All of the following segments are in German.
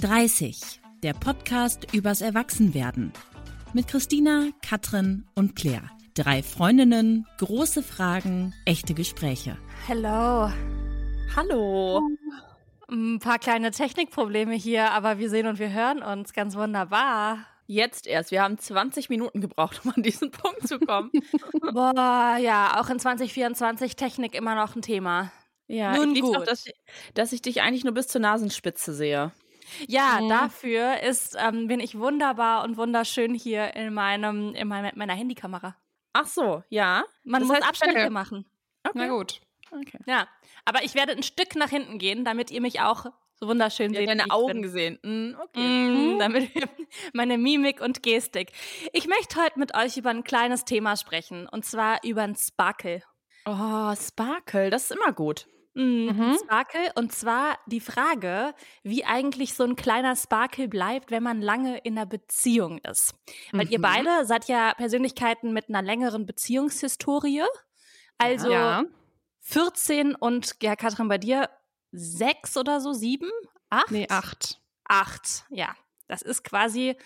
30, der Podcast übers Erwachsenwerden. Mit Christina, Katrin und Claire. Drei Freundinnen, große Fragen, echte Gespräche. Hello. Hallo. Ein paar kleine Technikprobleme hier, aber wir sehen und wir hören uns ganz wunderbar. Jetzt erst. Wir haben 20 Minuten gebraucht, um an diesen Punkt zu kommen. Boah, ja, auch in 2024 Technik immer noch ein Thema. Ja, Nun ich gut. Auch, dass, dass ich dich eigentlich nur bis zur Nasenspitze sehe. Ja, mhm. dafür ist, ähm, bin ich wunderbar und wunderschön hier in meinem, in meiner, meiner Handykamera. Ach so, ja. Man das muss Abstriche machen. Okay. Na gut. Okay. Ja, aber ich werde ein Stück nach hinten gehen, damit ihr mich auch so wunderschön ja, seht. Deine Augen gesehen. Mm, okay. Mm, damit meine Mimik und Gestik. Ich möchte heute mit euch über ein kleines Thema sprechen und zwar über ein Sparkle. Oh, Sparkle, das ist immer gut. Mhm. mhm. Sparkle. Und zwar die Frage, wie eigentlich so ein kleiner Sparkle bleibt, wenn man lange in einer Beziehung ist. Weil mhm. ihr beide seid ja Persönlichkeiten mit einer längeren Beziehungshistorie. Also ja. 14 und, ja, Katrin, bei dir sechs oder so, sieben? Acht? Nee, acht. Acht, ja. Das ist quasi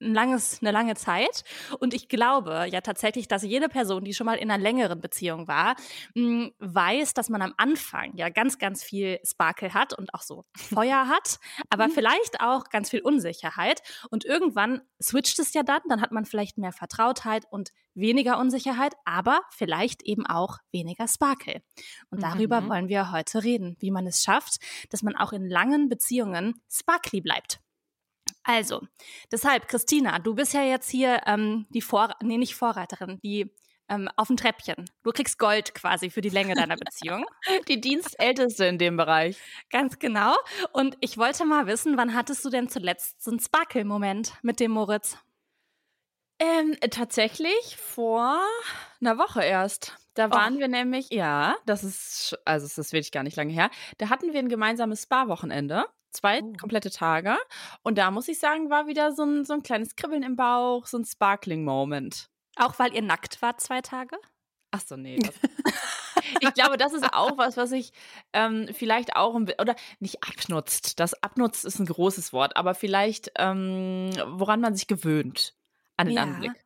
ein langes, eine lange Zeit. Und ich glaube ja tatsächlich, dass jede Person, die schon mal in einer längeren Beziehung war, hm, weiß, dass man am Anfang ja ganz, ganz viel Sparkle hat und auch so Feuer hat, aber mhm. vielleicht auch ganz viel Unsicherheit. Und irgendwann switcht es ja dann, dann hat man vielleicht mehr Vertrautheit und weniger Unsicherheit, aber vielleicht eben auch weniger Sparkle. Und darüber mhm. wollen wir heute reden, wie man es schafft, dass man auch in langen Beziehungen sparkly bleibt. Also, deshalb, Christina, du bist ja jetzt hier ähm, die Vor nee, nicht Vorreiterin, die ähm, auf dem Treppchen. Du kriegst Gold quasi für die Länge deiner Beziehung. die Dienstälteste in dem Bereich. Ganz genau. Und ich wollte mal wissen, wann hattest du denn zuletzt so einen Sparkle-Moment mit dem Moritz? Ähm, tatsächlich vor einer Woche erst. Da waren oh. wir nämlich, ja, das ist, also es ist wirklich gar nicht lange her. Da hatten wir ein gemeinsames Spa-Wochenende zwei oh. komplette Tage. Und da muss ich sagen, war wieder so ein, so ein kleines Kribbeln im Bauch, so ein Sparkling-Moment. Auch weil ihr nackt wart zwei Tage? Ach so, nee. ich glaube, das ist auch was, was ich ähm, vielleicht auch, oder nicht abnutzt. Das abnutzt ist ein großes Wort, aber vielleicht, ähm, woran man sich gewöhnt an den ja. Anblick.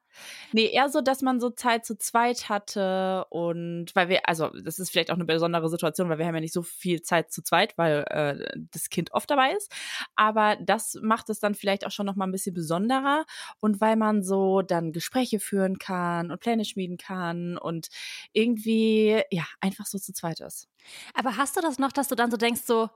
Nee, eher so, dass man so Zeit zu zweit hatte und weil wir, also das ist vielleicht auch eine besondere Situation, weil wir haben ja nicht so viel Zeit zu zweit, weil äh, das Kind oft dabei ist. Aber das macht es dann vielleicht auch schon noch mal ein bisschen besonderer und weil man so dann Gespräche führen kann und Pläne schmieden kann und irgendwie ja einfach so zu zweit ist. Aber hast du das noch, dass du dann so denkst so,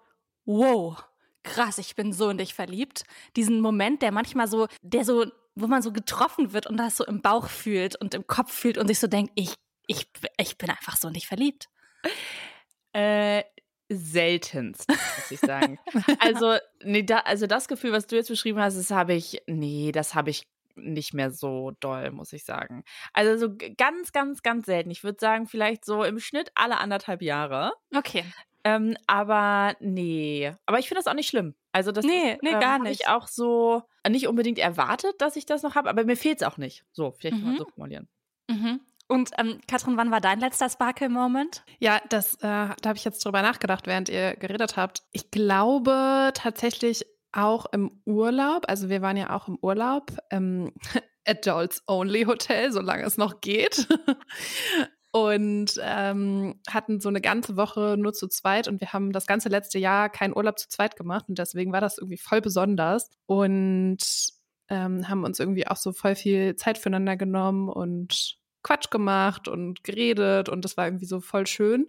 wow, krass, ich bin so in dich verliebt. Diesen Moment, der manchmal so, der so wo man so getroffen wird und das so im Bauch fühlt und im Kopf fühlt und sich so denkt, ich, ich, ich bin einfach so nicht verliebt? Äh, seltenst, muss ich sagen. also, nee, da, also das Gefühl, was du jetzt beschrieben hast, das habe ich, nee, das habe ich nicht mehr so doll, muss ich sagen. Also so ganz, ganz, ganz selten. Ich würde sagen, vielleicht so im Schnitt alle anderthalb Jahre. Okay. Ähm, aber nee. Aber ich finde das auch nicht schlimm. Also das nee, nee, ähm, gar nicht. Ich auch so nicht unbedingt erwartet, dass ich das noch habe, aber mir fehlt es auch nicht. So, vielleicht mhm. mal so formulieren. Mhm. Und ähm, Katrin, wann war dein letzter Sparkle-Moment? Ja, das, äh, da habe ich jetzt drüber nachgedacht, während ihr geredet habt. Ich glaube tatsächlich auch im Urlaub. Also wir waren ja auch im Urlaub. Ähm, Adults Only Hotel, solange es noch geht und ähm, hatten so eine ganze Woche nur zu zweit und wir haben das ganze letzte Jahr keinen Urlaub zu zweit gemacht und deswegen war das irgendwie voll besonders und ähm, haben uns irgendwie auch so voll viel Zeit füreinander genommen und Quatsch gemacht und geredet und das war irgendwie so voll schön.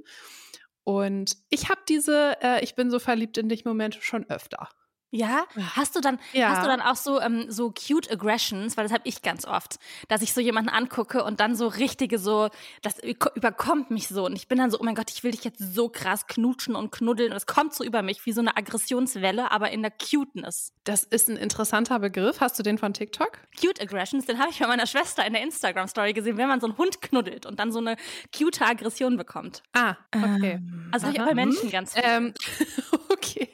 Und ich habe diese äh, Ich bin so verliebt in dich Momente schon öfter. Ja, hast du dann ja. hast du dann auch so ähm, so cute aggressions, weil das habe ich ganz oft, dass ich so jemanden angucke und dann so richtige so das überkommt mich so und ich bin dann so oh mein Gott, ich will dich jetzt so krass knutschen und knuddeln und es kommt so über mich wie so eine Aggressionswelle, aber in der Cuteness. Das ist ein interessanter Begriff. Hast du den von TikTok? Cute aggressions, den habe ich bei meiner Schwester in der Instagram Story gesehen, wenn man so einen Hund knuddelt und dann so eine cute Aggression bekommt. Ah, okay. Ähm, also ich auch bei Menschen ganz viel. Ähm, okay.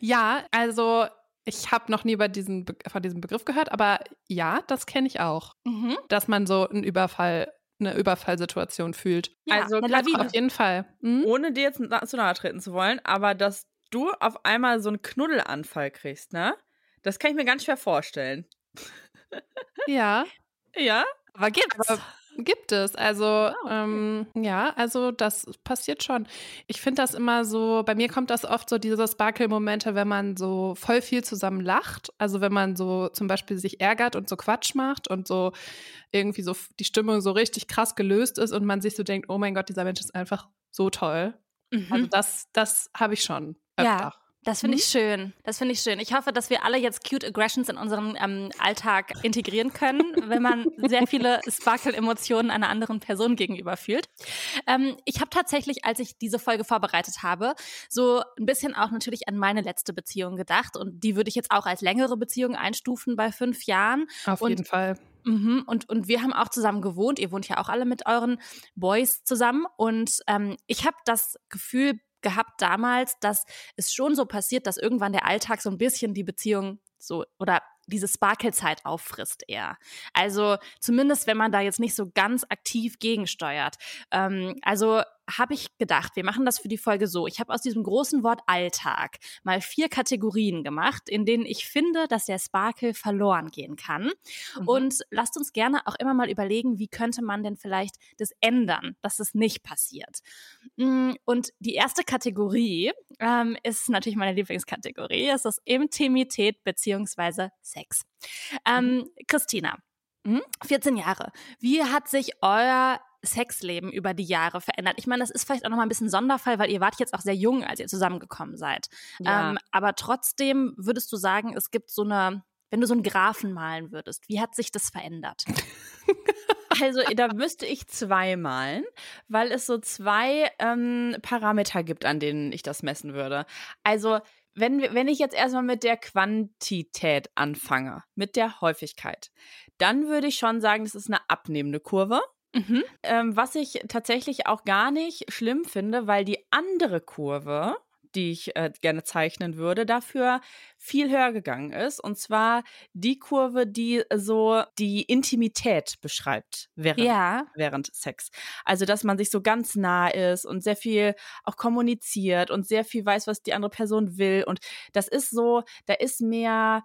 Ja, also ich habe noch nie über diesen von diesem Begriff gehört, aber ja, das kenne ich auch. Mhm. Dass man so einen Überfall, eine Überfallsituation fühlt. Ja, also auf jeden Fall. Mhm. Ohne dir jetzt zu nahe treten zu wollen, aber dass du auf einmal so einen Knuddelanfall kriegst, ne? Das kann ich mir ganz schwer vorstellen. Ja. Ja? Aber gibt's. Aber Gibt es. Also, Ah, okay. ähm, ja, also das passiert schon. Ich finde das immer so, bei mir kommt das oft so diese Sparkle-Momente, wenn man so voll viel zusammen lacht. Also wenn man so zum Beispiel sich ärgert und so Quatsch macht und so irgendwie so die Stimmung so richtig krass gelöst ist und man sich so denkt, oh mein Gott, dieser Mensch ist einfach so toll. Also Mhm. das, das habe ich schon Ja. Das finde Mhm. ich schön. Das finde ich schön. Ich hoffe, dass wir alle jetzt Cute Aggressions in unseren ähm, Alltag integrieren können, wenn man sehr viele Sparkle-Emotionen einer anderen Person gegenüber fühlt. Ähm, ich habe tatsächlich, als ich diese Folge vorbereitet habe, so ein bisschen auch natürlich an meine letzte Beziehung gedacht. Und die würde ich jetzt auch als längere Beziehung einstufen bei fünf Jahren. Auf Und- jeden Fall. Mhm. Und, und wir haben auch zusammen gewohnt. Ihr wohnt ja auch alle mit euren Boys zusammen. Und ähm, ich habe das Gefühl gehabt damals, dass es schon so passiert, dass irgendwann der Alltag so ein bisschen die Beziehung so oder diese Sparkle-Zeit auffrisst eher. Also zumindest, wenn man da jetzt nicht so ganz aktiv gegensteuert. Ähm, also habe ich gedacht, wir machen das für die Folge so. Ich habe aus diesem großen Wort Alltag mal vier Kategorien gemacht, in denen ich finde, dass der Sparkle verloren gehen kann. Mhm. Und lasst uns gerne auch immer mal überlegen, wie könnte man denn vielleicht das ändern, dass es nicht passiert. Mm, Und die erste Kategorie ähm, ist natürlich meine Lieblingskategorie, es ist Intimität beziehungsweise Sex. Ähm, Christina, Mhm. 14 Jahre. Wie hat sich euer Sexleben über die Jahre verändert? Ich meine, das ist vielleicht auch nochmal ein bisschen Sonderfall, weil ihr wart jetzt auch sehr jung, als ihr zusammengekommen seid. Ja. Ähm, aber trotzdem würdest du sagen, es gibt so eine, wenn du so einen Graphen malen würdest, wie hat sich das verändert? Also da müsste ich zwei malen, weil es so zwei ähm, Parameter gibt, an denen ich das messen würde. Also wenn, wenn ich jetzt erstmal mit der Quantität anfange, mit der Häufigkeit, dann würde ich schon sagen, das ist eine abnehmende Kurve. Mhm. Ähm, was ich tatsächlich auch gar nicht schlimm finde, weil die andere Kurve, die ich äh, gerne zeichnen würde, dafür viel höher gegangen ist. Und zwar die Kurve, die so die Intimität beschreibt während, Ja. während Sex. Also, dass man sich so ganz nah ist und sehr viel auch kommuniziert und sehr viel weiß, was die andere Person will. Und das ist so, da ist mehr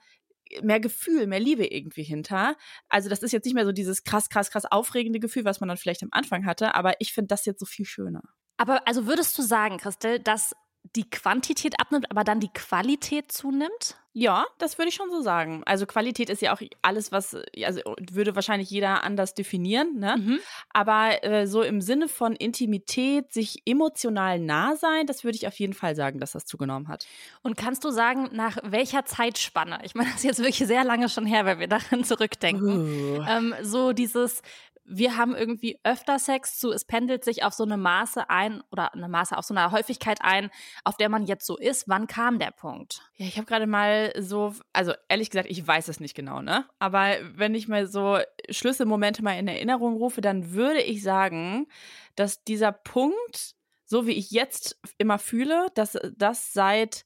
mehr Gefühl, mehr Liebe irgendwie hinter. Also das ist jetzt nicht mehr so dieses krass, krass, krass aufregende Gefühl, was man dann vielleicht am Anfang hatte, aber ich finde das jetzt so viel schöner. Aber also würdest du sagen, Christel, dass die Quantität abnimmt, aber dann die Qualität zunimmt? Ja, das würde ich schon so sagen. Also Qualität ist ja auch alles, was, also würde wahrscheinlich jeder anders definieren, ne? Mhm. Aber äh, so im Sinne von Intimität, sich emotional nah sein, das würde ich auf jeden Fall sagen, dass das zugenommen hat. Und kannst du sagen, nach welcher Zeitspanne? Ich meine, das ist jetzt wirklich sehr lange schon her, wenn wir daran zurückdenken. Uh. Ähm, so dieses, wir haben irgendwie öfter Sex zu, es pendelt sich auf so eine Maße ein oder eine Maße auf so eine Häufigkeit ein, auf der man jetzt so ist. Wann kam der Punkt? Ja, ich habe gerade mal so, also ehrlich gesagt, ich weiß es nicht genau, ne? Aber wenn ich mal so Schlüsselmomente mal in Erinnerung rufe, dann würde ich sagen, dass dieser Punkt, so wie ich jetzt immer fühle, dass das seit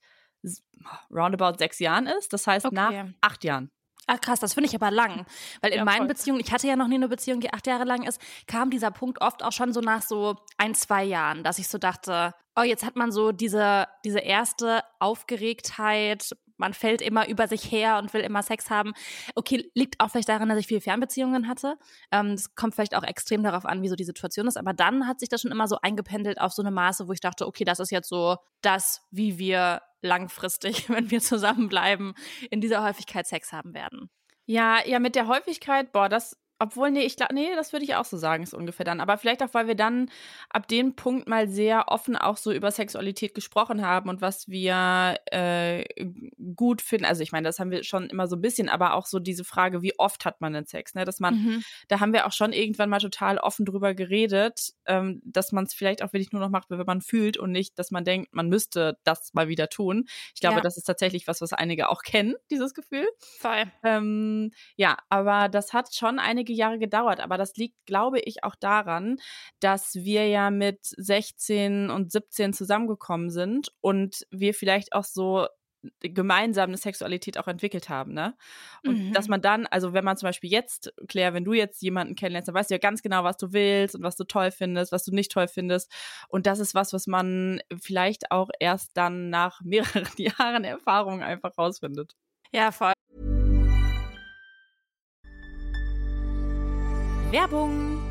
roundabout sechs Jahren ist. Das heißt nach Okay. acht Jahren. Ah, krass, das finde ich aber lang. Weil in Ja, meinen voll. Beziehungen, ich hatte ja noch nie eine Beziehung, die acht Jahre lang ist, kam dieser Punkt oft auch schon so nach so ein, zwei Jahren, dass ich so dachte, oh, jetzt hat man so diese, diese erste Aufgeregtheit, man fällt immer über sich her und will immer Sex haben. Okay, liegt auch vielleicht daran, dass ich viele Fernbeziehungen hatte. Ähm, das kommt vielleicht auch extrem darauf an, wie so die Situation ist. Aber dann hat sich das schon immer so eingependelt auf so eine Maße, wo ich dachte, okay, das ist jetzt so das, wie wir langfristig, wenn wir zusammenbleiben, in dieser Häufigkeit Sex haben werden. Ja, ja, mit der Häufigkeit, boah, das, obwohl, nee, ich glaube, nee, das würde ich auch so sagen, ist ungefähr dann. Aber vielleicht auch, weil wir dann ab dem Punkt mal sehr offen auch so über Sexualität gesprochen haben und was wir äh, gut finden. Also ich meine, das haben wir schon immer so ein bisschen, aber auch so diese Frage, wie oft hat man denn Sex, ne? Dass man, Mhm. da haben wir auch schon irgendwann mal total offen drüber geredet, ähm, dass man es vielleicht auch wirklich nur noch macht, wenn man fühlt und nicht, dass man denkt, man müsste das mal wieder tun. Ich glaube, Ja. das ist tatsächlich was, was einige auch kennen, dieses Gefühl. Voll. Ähm, ja, aber das hat schon einige Jahre gedauert. Aber das liegt, glaube ich, auch daran, dass wir ja mit 16 und 17 zusammengekommen sind und wir vielleicht auch so gemeinsam eine Sexualität auch entwickelt haben, ne? Und Mhm. dass man dann, also wenn man zum Beispiel jetzt, Claire, wenn du jetzt jemanden kennenlernst, dann weißt du ja ganz genau, was du willst und was du toll findest, was du nicht toll findest. Und das ist was, was man vielleicht auch erst dann nach mehreren Jahren Erfahrung einfach rausfindet. Ja, voll. Werbung.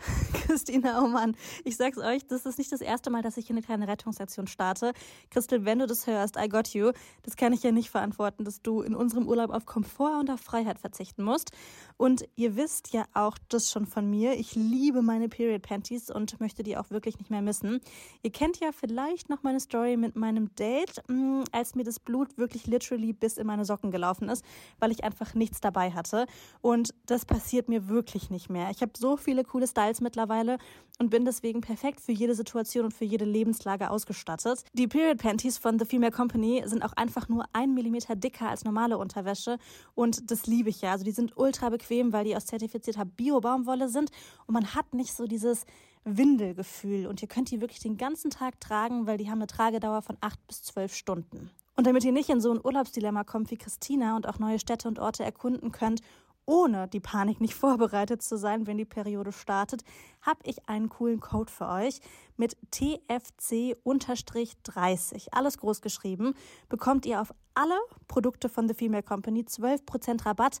Christina, oh Mann, ich sag's euch, das ist nicht das erste Mal, dass ich hier eine kleine Rettungsaktion starte. Christel, wenn du das hörst, I got you. Das kann ich ja nicht verantworten, dass du in unserem Urlaub auf Komfort und auf Freiheit verzichten musst. Und ihr wisst ja auch das schon von mir. Ich liebe meine Period Panties und möchte die auch wirklich nicht mehr missen. Ihr kennt ja vielleicht noch meine Story mit meinem Date, mm, als mir das Blut wirklich literally bis in meine Socken gelaufen ist, weil ich einfach nichts dabei hatte. Und das passiert mir wirklich nicht mehr. Ich habe so viele coole Styles mittlerweile und bin deswegen perfekt für jede Situation und für jede Lebenslage ausgestattet. Die Period Panties von The Female Company sind auch einfach nur ein Millimeter dicker als normale Unterwäsche und das liebe ich ja. Also die sind ultra bequem, weil die aus zertifizierter Bio-Baumwolle sind und man hat nicht so dieses Windelgefühl und ihr könnt die wirklich den ganzen Tag tragen, weil die haben eine Tragedauer von acht bis zwölf Stunden. Und damit ihr nicht in so ein Urlaubsdilemma kommt wie Christina und auch neue Städte und Orte erkunden könnt, ohne die Panik nicht vorbereitet zu sein, wenn die Periode startet, habe ich einen coolen Code für euch mit TFC-30. Alles groß geschrieben. Bekommt ihr auf alle Produkte von The Female Company 12% Rabatt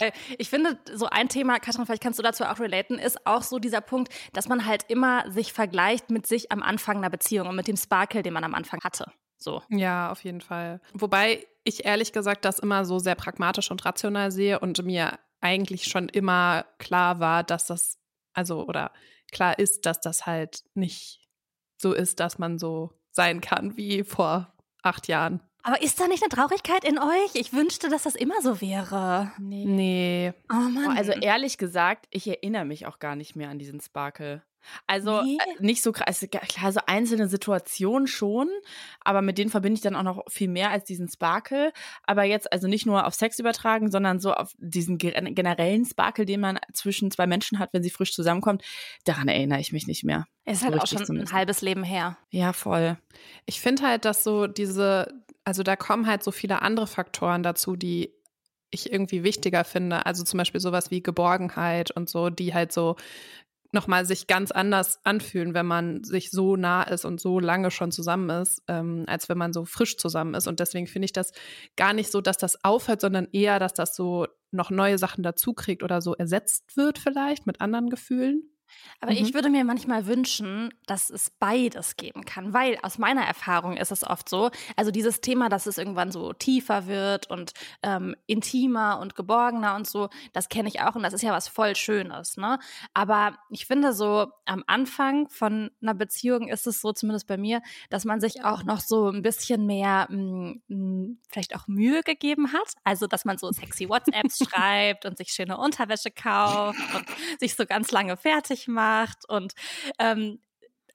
Äh, ich finde, so ein Thema, Katrin, vielleicht kannst du dazu auch relaten, ist auch so dieser Punkt, dass man halt immer sich vergleicht mit sich am Anfang einer Beziehung und mit dem Sparkle, den man am Anfang hatte. So. Ja, auf jeden Fall. Wobei ich ehrlich gesagt das immer so sehr pragmatisch und rational sehe und mir eigentlich schon immer klar war, dass das, also, oder klar ist, dass das halt nicht so ist, dass man so sein kann wie vor acht Jahren. Aber ist da nicht eine Traurigkeit in euch? Ich wünschte, dass das immer so wäre. Nee. Nee. Oh Mann. Also ehrlich gesagt, ich erinnere mich auch gar nicht mehr an diesen Sparkle. Also nee. Äh, nicht so krass, also, klar, so einzelne Situationen schon, aber mit denen verbinde ich dann auch noch viel mehr als diesen Sparkle. Aber jetzt also nicht nur auf Sex übertragen, sondern so auf diesen generellen Sparkle, den man zwischen zwei Menschen hat, wenn sie frisch zusammenkommt, daran erinnere ich mich nicht mehr. Es ist halt auch schon ein halbes Leben her. Ja, voll. Ich finde halt, dass so diese, also da kommen halt so viele andere Faktoren dazu, die ich irgendwie wichtiger finde. Also zum Beispiel sowas wie Geborgenheit und so, die halt so nochmal sich ganz anders anfühlen, wenn man sich so nah ist und so lange schon zusammen ist, ähm, als wenn man so frisch zusammen ist. Und deswegen finde ich das gar nicht so, dass das aufhört, sondern eher, dass das so noch neue Sachen dazu kriegt oder so ersetzt wird vielleicht mit anderen Gefühlen. Aber mhm. ich würde mir manchmal wünschen, dass es beides geben kann, weil aus meiner Erfahrung ist es oft so, also dieses Thema, dass es irgendwann so tiefer wird und ähm, intimer und geborgener und so, das kenne ich auch und das ist ja was voll Schönes, ne? Aber ich finde so am Anfang von einer Beziehung ist es so, zumindest bei mir, dass man sich auch noch so ein bisschen mehr mh, mm, mh, mm, vielleicht auch Mühe gegeben hat, also dass man so sexy WhatsApps schreibt und sich schöne Unterwäsche kauft und sich so ganz lange fertig macht und ähm,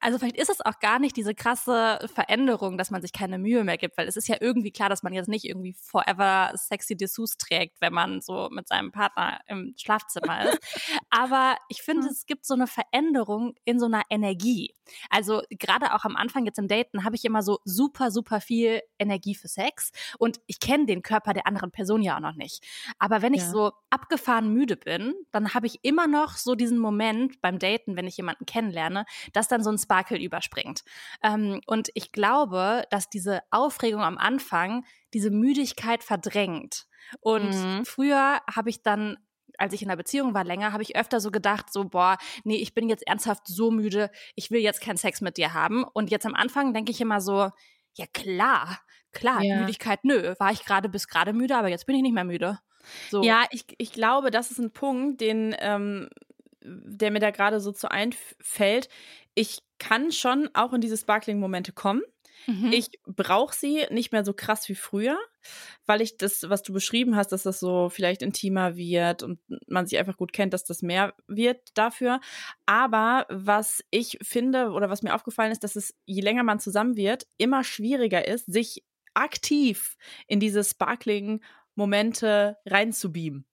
also vielleicht ist es auch gar nicht diese krasse Veränderung, dass man sich keine Mühe mehr gibt, weil es ist ja irgendwie klar, dass man jetzt nicht irgendwie forever sexy Dessous trägt, wenn man so mit seinem Partner im Schlafzimmer ist. Aber ich finde, es gibt so eine Veränderung in so einer Energie. Also gerade auch am Anfang jetzt im Daten habe ich immer so super, super viel Energie für Sex und ich kenne den Körper der anderen Person ja auch noch nicht. Aber wenn ich ja. so abgefahren müde bin, dann habe ich immer noch so diesen Moment beim Daten, wenn ich jemanden kennenlerne, dass dann so ein Sparkle überspringt. Ähm, und ich glaube, dass diese Aufregung am Anfang diese Müdigkeit verdrängt. Und mhm. früher habe ich dann als ich in der Beziehung war länger, habe ich öfter so gedacht, so, boah, nee, ich bin jetzt ernsthaft so müde, ich will jetzt keinen Sex mit dir haben. Und jetzt am Anfang denke ich immer so, ja klar, klar, ja. Müdigkeit, nö, war ich gerade bis gerade müde, aber jetzt bin ich nicht mehr müde. So. Ja, ich, ich glaube, das ist ein Punkt, den, ähm, der mir da gerade so zu einfällt. Ich kann schon auch in diese Sparkling-Momente kommen. Mhm. Ich brauche sie nicht mehr so krass wie früher, weil ich das, was du beschrieben hast, dass das so vielleicht intimer wird und man sich einfach gut kennt, dass das mehr wird dafür. Aber was ich finde oder was mir aufgefallen ist, dass es, je länger man zusammen wird, immer schwieriger ist, sich aktiv in diese Sparkling-Momente reinzubeamen.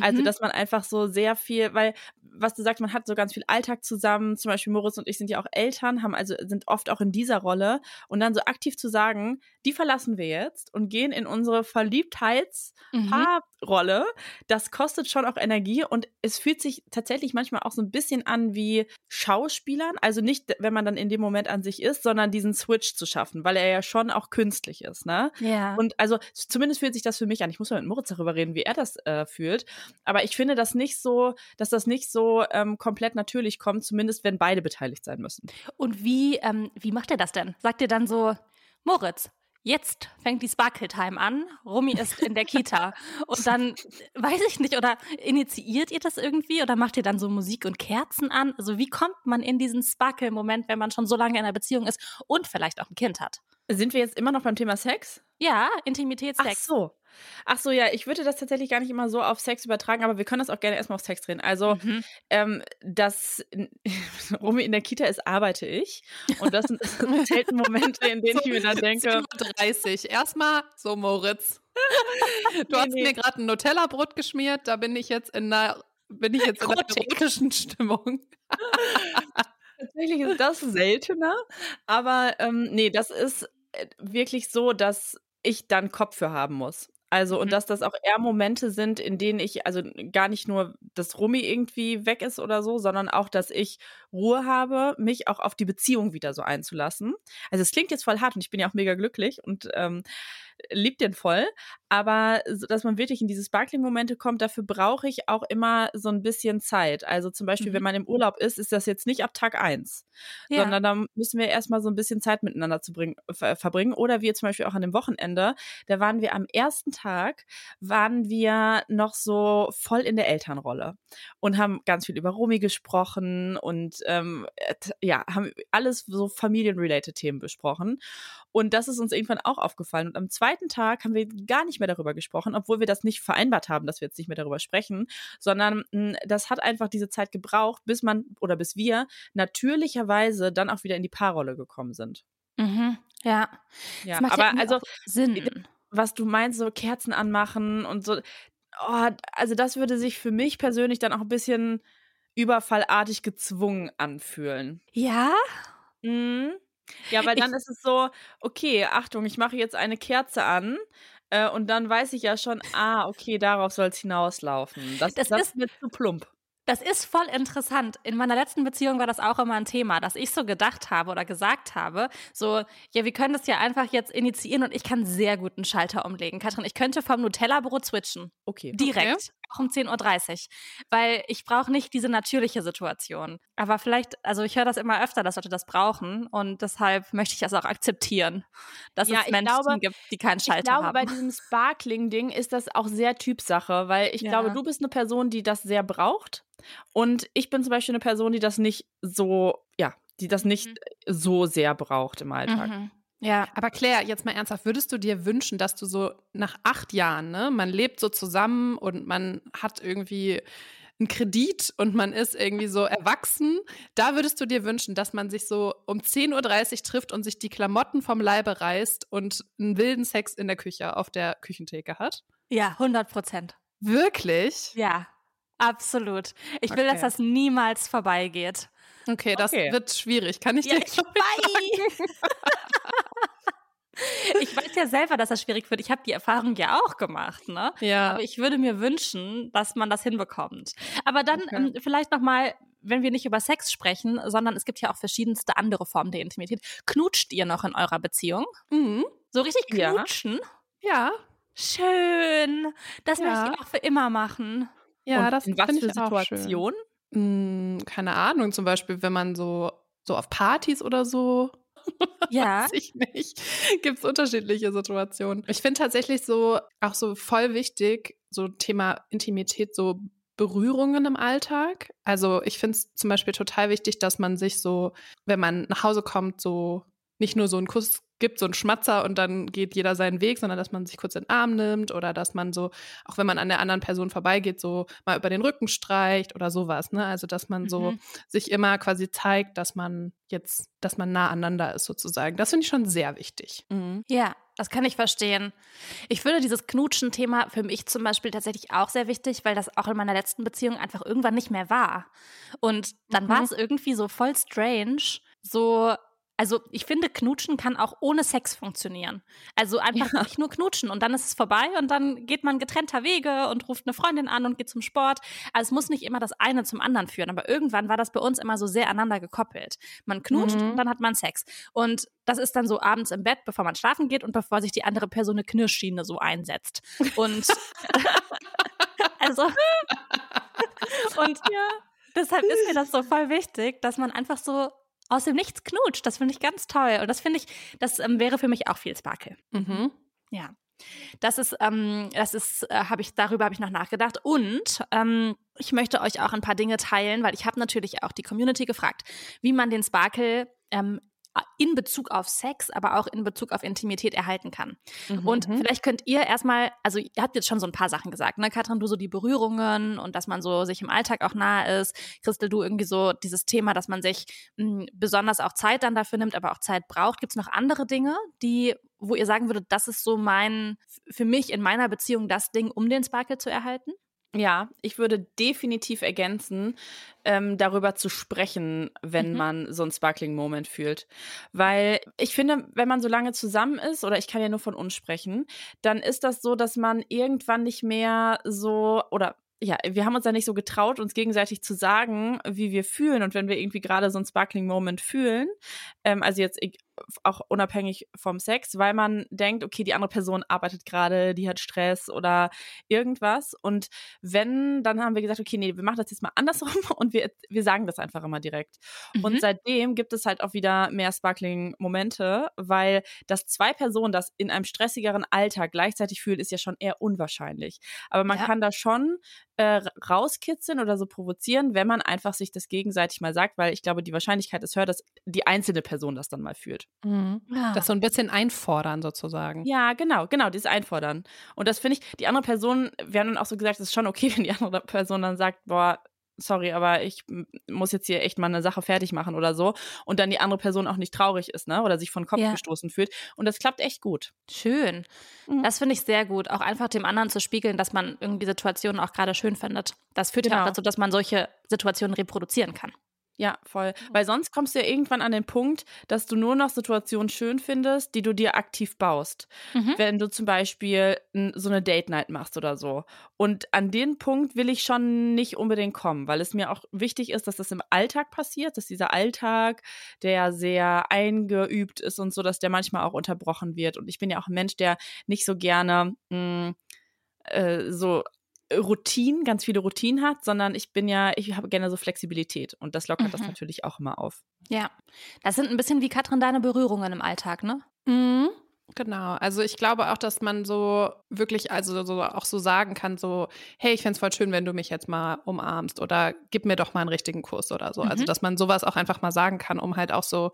Also, Mhm. dass man einfach so sehr viel, weil, was du sagst, man hat so ganz viel Alltag zusammen. Zum Beispiel Moritz und ich sind ja auch Eltern, haben also, sind oft auch in dieser Rolle. Und dann so aktiv zu sagen, die verlassen wir jetzt und gehen in unsere Verliebtheitspaarrolle, Mhm. das kostet schon auch Energie und es fühlt sich tatsächlich manchmal auch so ein bisschen an wie Schauspielern. Also nicht, wenn man dann in dem Moment an sich ist, sondern diesen Switch zu schaffen, weil er ja schon auch künstlich ist, ne? Ja. Und also zumindest fühlt sich das für mich an. Ich muss mal mit Moritz darüber reden, wie er das äh, fühlt. Aber ich finde das nicht so, dass das nicht so ähm, komplett natürlich kommt, zumindest wenn beide beteiligt sein müssen. Und wie, ähm, wie macht er das denn? Sagt ihr dann so, Moritz, jetzt fängt die Sparkle Time an, Rumi ist in der Kita. Und dann, weiß ich nicht, oder initiiert ihr das irgendwie oder macht ihr dann so Musik und Kerzen an? Also wie kommt man in diesen Sparkle-Moment, wenn man schon so lange in einer Beziehung ist und vielleicht auch ein Kind hat? Sind wir jetzt immer noch beim Thema Sex? Ja, Ach Intimitätsex. so. Ach so, ja, ich würde das tatsächlich gar nicht immer so auf Sex übertragen, aber wir können das auch gerne erstmal auf Sex drehen. Also, Mhm. ähm, das Rumi in der Kita ist, arbeite ich. Und das sind selten Momente, in denen ich mir dann denke, 30. Erstmal so, Moritz. Du hast nee. mir gerade ein Nutella-Brot geschmiert, da bin ich jetzt in einer, bin ich jetzt in einer erotischen Stimmung. Tatsächlich ist das seltener, aber ähm, nee, das ist äh, wirklich so, dass ich dann Kopf für haben muss. Also, und Mhm. dass das auch eher Momente sind, in denen ich, also gar nicht nur, dass Rumi irgendwie weg ist oder so, sondern auch, dass ich Ruhe habe, mich auch auf die Beziehung wieder so einzulassen. Also, es klingt jetzt voll hart und ich bin ja auch mega glücklich und ähm, lieb den voll, aber so, dass man wirklich in diese Sparkling-Momente kommt, dafür brauche ich auch immer so ein bisschen Zeit. Also zum Beispiel, Mhm. wenn man im Urlaub ist, ist das jetzt nicht ab Tag eins, Ja. sondern da müssen wir erstmal so ein bisschen Zeit miteinander zu bringen, ver verbringen. Oder wir zum Beispiel auch an dem Wochenende, da waren wir am ersten Tag, waren wir noch so voll in der Elternrolle und haben ganz viel über Romy gesprochen und ähm, äh, ja, haben alles so familienrelated Themen besprochen. Und das ist uns irgendwann auch aufgefallen. Und am zweiten Tag haben wir gar nicht mehr darüber gesprochen, obwohl wir das nicht vereinbart haben, dass wir jetzt nicht mehr darüber sprechen, sondern mh, das hat einfach diese Zeit gebraucht, bis man oder bis wir natürlicherweise dann auch wieder in die Paarrolle gekommen sind. Mhm. Ja. Ja, Das macht aber ja also Sinn. was du meinst, so Kerzen anmachen und so. Oh, also das würde sich für mich persönlich dann auch ein bisschen überfallartig gezwungen anfühlen. Ja? Mhm. Ja, weil Ich- dann ist es so, okay, Achtung, ich mache jetzt eine Kerze an äh, und dann weiß ich ja schon, ah, okay, darauf soll es hinauslaufen. Das, Das das, ist- ist mir zu plump. Das ist voll interessant. In meiner letzten Beziehung war das auch immer ein Thema, dass ich so gedacht habe oder gesagt habe, so, ja, wir können das ja einfach jetzt initiieren und ich kann sehr gut einen Schalter umlegen. Katrin, ich könnte vom Nutella-Brot switchen. Okay. Direkt. Auch um 10.30 Uhr. Weil ich brauche nicht diese natürliche Situation. Aber vielleicht, also ich höre das immer öfter, dass Leute das brauchen und deshalb möchte ich das auch akzeptieren, dass Ja, es Menschen glaube- gibt, die keinen Schalter ich glaube, haben. bei diesem Sparkling-Ding ist das auch sehr Typsache, weil ich Ja. glaube, du bist eine Person, die das sehr braucht. Und ich bin zum Beispiel eine Person, die das nicht so, ja, die das nicht Mhm. so sehr braucht im Alltag. Mhm. Ja, Aber Claire, jetzt mal ernsthaft, würdest du dir wünschen, dass du so nach acht Jahren, ne, man lebt so zusammen und man hat irgendwie einen Kredit und man ist irgendwie so erwachsen, da würdest du dir wünschen, dass man sich so um 10.30 Uhr trifft und sich die Klamotten vom Leibe reißt und einen wilden Sex in der Küche auf der Küchentheke hat? ja, 100 Prozent. Wirklich? Ja, absolut. Ich will, dass Okay. das niemals vorbeigeht. Okay, das Okay. wird schwierig. Kann ich Ja, dir ich weiß. ich weiß ja selber, dass das schwierig wird. Ich habe die Erfahrung ja auch gemacht, ne? Ja. Aber ich würde mir wünschen, dass man das hinbekommt. Aber dann Okay. ähm, vielleicht noch mal, wenn wir nicht über Sex sprechen, sondern es gibt ja auch verschiedenste andere Formen der Intimität. Knutscht ihr noch in eurer Beziehung? Mhm. So richtig Ja. knutschen? Ja. Schön. Das Ja. möchte ich auch für immer machen. Ja, Und das in was finde für ich auch schön. Situationen? Hm, keine Ahnung, zum Beispiel, wenn man so, so auf Partys oder so. Ja. Weiß ich nicht. Gibt es unterschiedliche Situationen. Ich finde tatsächlich so auch so voll wichtig, so Thema Intimität, so Berührungen im Alltag. Also ich finde es zum Beispiel total wichtig, dass man sich so, wenn man nach Hause kommt, so nicht nur so einen Kuss gibt, so einen Schmatzer und dann geht jeder seinen Weg, sondern dass man sich kurz in den Arm nimmt oder dass man so, auch wenn man an der anderen Person vorbeigeht, so mal über den Rücken streicht oder sowas. Ne? Also dass man so Mhm. sich immer quasi zeigt, dass man jetzt, dass man nah aneinander ist sozusagen. Das finde ich schon sehr wichtig. Mhm. Ja, das kann ich verstehen. Ich finde dieses Knutschen-Thema für mich zum Beispiel tatsächlich auch sehr wichtig, weil das auch in meiner letzten Beziehung einfach irgendwann nicht mehr war. Und dann Mhm. war es irgendwie so voll strange, so. Also ich finde, Knutschen kann auch ohne Sex funktionieren. Also einfach Ja. nicht nur knutschen und dann ist es vorbei und dann geht man getrennter Wege und ruft eine Freundin an und geht zum Sport. Also es muss nicht immer das eine zum anderen führen, aber irgendwann war das bei uns immer so sehr aneinander gekoppelt. Man knutscht Mhm. und dann hat man Sex. Und das ist dann so abends im Bett, bevor man schlafen geht und bevor sich die andere Person eine Knirschschiene so einsetzt. Und also und deshalb ist mir das so voll wichtig, dass man einfach so aus dem Nichts knutscht. Das finde ich ganz toll. Und das finde ich, das ähm, wäre für mich auch viel Sparkle. Mhm. Ja. Das ist, ähm, das ist, äh, habe ich, darüber habe ich noch nachgedacht. Und ähm, ich möchte euch auch ein paar Dinge teilen, weil ich habe natürlich auch die Community gefragt, wie man den Sparkle ähm, in Bezug auf Sex, aber auch in Bezug auf Intimität erhalten kann. Mhm. Und vielleicht könnt ihr erstmal, also ihr habt jetzt schon so ein paar Sachen gesagt, ne, Katrin, du so die Berührungen und dass man so sich im Alltag auch nahe ist. Christel, du irgendwie so dieses Thema, dass man sich mh, besonders auch Zeit dann dafür nimmt, aber auch Zeit braucht. Gibt es noch andere Dinge, die, wo ihr sagen würdet, das ist so mein, für mich in meiner Beziehung das Ding, um den Sparkle zu erhalten? Ja, ich würde definitiv ergänzen, ähm, darüber zu sprechen, wenn Mhm. man so einen Sparkling-Moment fühlt. Weil ich finde, wenn man so lange zusammen ist, oder ich kann ja nur von uns sprechen, dann ist das so, dass man irgendwann nicht mehr so, oder ja, wir haben uns ja nicht so getraut, uns gegenseitig zu sagen, wie wir fühlen. Und wenn wir irgendwie gerade so einen Sparkling-Moment fühlen, ähm, also jetzt auch unabhängig vom Sex, weil man denkt, okay, die andere Person arbeitet gerade, die hat Stress oder irgendwas. Und wenn, dann haben wir gesagt, okay, nee, wir machen das jetzt mal andersrum und wir, wir sagen das einfach immer direkt. Mhm. Und seitdem gibt es halt auch wieder mehr Sparkling-Momente, weil das zwei Personen das in einem stressigeren Alltag gleichzeitig fühlen, ist ja schon eher unwahrscheinlich. Aber man Ja. kann da schon äh, rauskitzeln oder so provozieren, wenn man einfach sich das gegenseitig mal sagt, weil ich glaube, die Wahrscheinlichkeit ist höher, dass die einzelne Person das dann mal fühlt. Mhm. Ah. Das so ein bisschen einfordern sozusagen. Ja, genau, genau, dieses Einfordern. Und das finde ich, die andere Person, wir haben dann auch so gesagt, es ist schon okay, wenn die andere Person dann sagt, boah, sorry, aber ich muss jetzt hier echt mal eine Sache fertig machen oder so. Und dann die andere Person auch nicht traurig ist, ne? Oder sich von Kopf Ja. gestoßen fühlt. Und das klappt echt gut. Schön. Mhm. Das finde ich sehr gut. Auch einfach dem anderen zu spiegeln, dass man irgendwie Situationen auch gerade schön findet. Das führt ja auch Genau. dazu, dass man solche Situationen reproduzieren kann. Ja, voll. Weil sonst kommst du ja irgendwann an den Punkt, dass du nur noch Situationen schön findest, die du dir aktiv baust. Mhm. Wenn du zum Beispiel so eine Date Night machst oder so. Und an den Punkt will ich schon nicht unbedingt kommen, weil es mir auch wichtig ist, dass das im Alltag passiert, dass dieser Alltag, der sehr eingeübt ist und so, dass der manchmal auch unterbrochen wird. Und ich bin ja auch ein Mensch, der nicht so gerne mh, äh, so Routinen, ganz viele Routinen hat, sondern ich bin ja, ich habe gerne so Flexibilität und das lockert das Mhm. natürlich auch immer auf. Ja. Das sind ein bisschen wie Katrin deine Berührungen im Alltag, ne? Mhm. Genau, also ich glaube auch, dass man so wirklich, also so auch so sagen kann, so, hey, ich fänd's voll schön, wenn du mich jetzt mal umarmst oder gib mir doch mal einen richtigen Kuss oder so. Also Mhm. dass man sowas auch einfach mal sagen kann, um halt auch so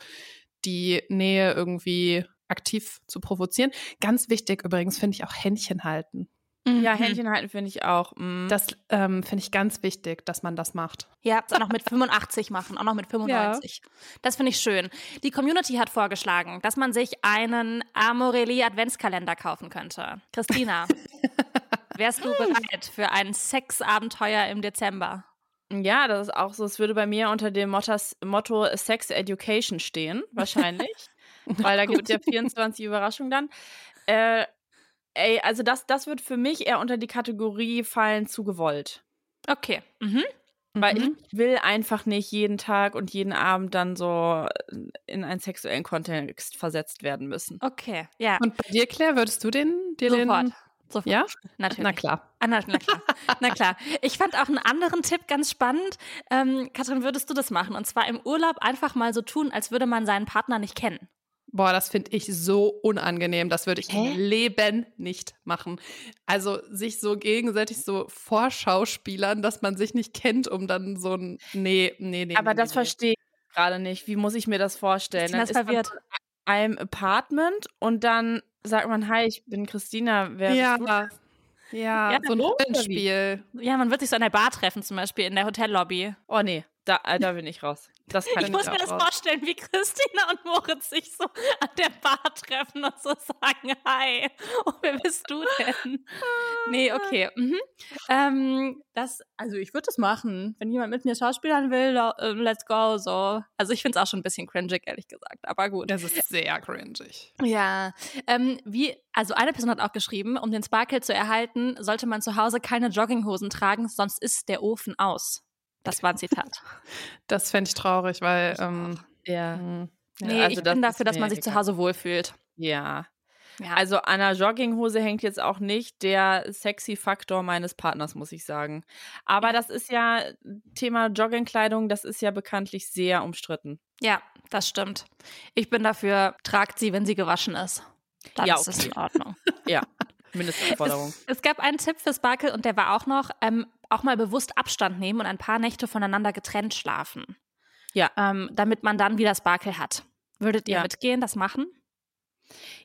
die Nähe irgendwie aktiv zu provozieren. Ganz wichtig übrigens finde ich auch Händchen halten. Ja, Mhm. Händchen halten finde ich auch. mm. Das ähm, finde ich ganz wichtig, dass man das macht. Ja, das auch noch mit 85 machen, auch noch mit 95. Das finde ich schön. Die Community hat vorgeschlagen, dass man sich einen Amorelli Adventskalender kaufen könnte. Christina, wärst du bereit für ein Sexabenteuer im Dezember? Ja, das ist auch so. Es würde bei mir unter dem Mottos, Motto Sex Education stehen, wahrscheinlich. weil da gibt es ja 24 Überraschungen dann. Äh, ey, also das, das wird für mich eher unter die Kategorie fallen zu gewollt. Okay. Mhm. Weil Mhm. ich will einfach nicht jeden Tag und jeden Abend dann so in einen sexuellen Kontext versetzt werden müssen. Okay, ja. Und bei dir, Claire, würdest du den dir Sofort. den Sofort. Ja? Natürlich. Na klar. Ah, na, na klar. na klar. Ich fand auch einen anderen Tipp ganz spannend. Ähm, Katrin, würdest du das machen? Und zwar im Urlaub einfach mal so tun, als würde man seinen Partner nicht kennen. Boah, das finde ich so unangenehm. Das würde ich Hä? im Leben nicht machen. Also sich so gegenseitig so vorschauspielern, dass man sich nicht kennt, um dann so ein Nee, nee, nee. Aber nee, das nee. verstehe ich gerade nicht. Wie muss ich mir das vorstellen? Christina ist verwirrt. in einem Apartment und dann sagt man, hi, ich bin Christina. Wer Ja. bist du? Ja, Ja, so ein? Rollenspiel. Ja, man wird sich so an der Bar treffen, zum Beispiel in der Hotellobby. Oh nee, da, äh, da bin ich raus. Das kann Ich ich muss mir das raus. vorstellen, wie Christina und Moritz sich so an der Bar treffen und so sagen, hi, oh, wer bist du denn? Nee, okay. Mhm. Ähm, das, also ich würde das machen. Wenn jemand mit mir schauspielern will, äh, let's go, so. Also ich finde es auch schon ein bisschen cringig, ehrlich gesagt, aber gut. Das ist sehr cringig. Ja, ähm, wie, also eine Person hat auch geschrieben, um den Sparkle zu erhalten, sollte man zu Hause keine Jogginghosen tragen, sonst ist der Ofen aus. Das war ein Zitat. Das fände ich traurig, weil. Ähm, Ja. mh, ja. Nee, also ich bin dafür, dass man sich zu egal. Hause wohlfühlt. Ja. Ja. Also an einer Jogginghose hängt jetzt auch nicht der sexy Faktor meines Partners, muss ich sagen. Aber das ist ja Thema Joggingkleidung, das ist ja bekanntlich sehr umstritten. Ja, das stimmt. Ich bin dafür, tragt sie, wenn sie gewaschen ist. Dann Ja, ist es okay. in Ordnung. Ja, Mindestanforderung. es, es gab einen Tipp für Sparkle und der war auch noch, ähm, auch mal bewusst Abstand nehmen und ein paar Nächte voneinander getrennt schlafen. Ja. Ähm, damit man dann wieder Sparkle hat. Würdet ihr Ja. mitgehen, das machen?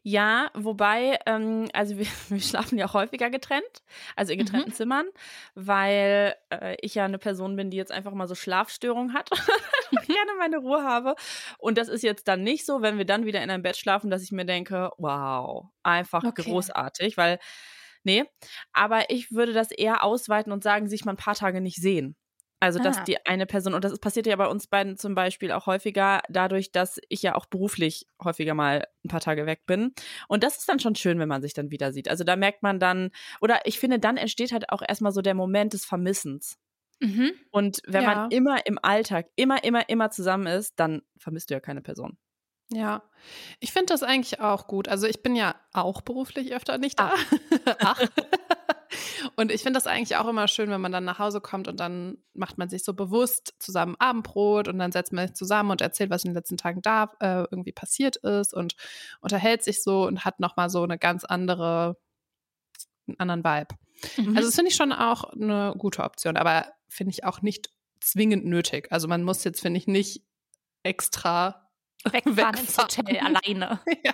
Ja, wobei, ähm, also wir, wir schlafen ja auch häufiger getrennt, also in getrennten Zimmern, weil äh, ich ja eine Person bin, die jetzt einfach mal so Schlafstörungen hat und gerne meine Ruhe habe. Und das ist jetzt dann nicht so, wenn wir dann wieder in einem Bett schlafen, dass ich mir denke, wow, einfach Okay. großartig, weil, nee, aber ich würde das eher ausweiten und sagen, sich mal ein paar Tage nicht sehen. Also, dass Ah. die eine Person, und das passiert ja bei uns beiden zum Beispiel auch häufiger, dadurch, dass ich ja auch beruflich häufiger mal ein paar Tage weg bin. Und das ist dann schon schön, wenn man sich dann wieder sieht. Also da merkt man dann, oder ich finde, dann entsteht halt auch erstmal so der Moment des Vermissens. Mhm. Und wenn Ja. man immer im Alltag, immer, immer, immer zusammen ist, dann vermisst du ja keine Person. Ja, ich finde das eigentlich auch gut. Also ich bin ja auch beruflich öfter nicht da. Ach. Und ich finde das eigentlich auch immer schön, wenn man dann nach Hause kommt und dann macht man sich so bewusst zusammen Abendbrot und dann setzt man sich zusammen und erzählt, was in den letzten Tagen da äh, irgendwie passiert ist und unterhält sich so und hat nochmal so eine ganz andere, einen anderen Vibe. Mhm. Also das finde ich schon auch eine gute Option, aber finde ich auch nicht zwingend nötig. Also man muss jetzt, finde ich, nicht extra wegfahren ins. Hotel alleine. ja.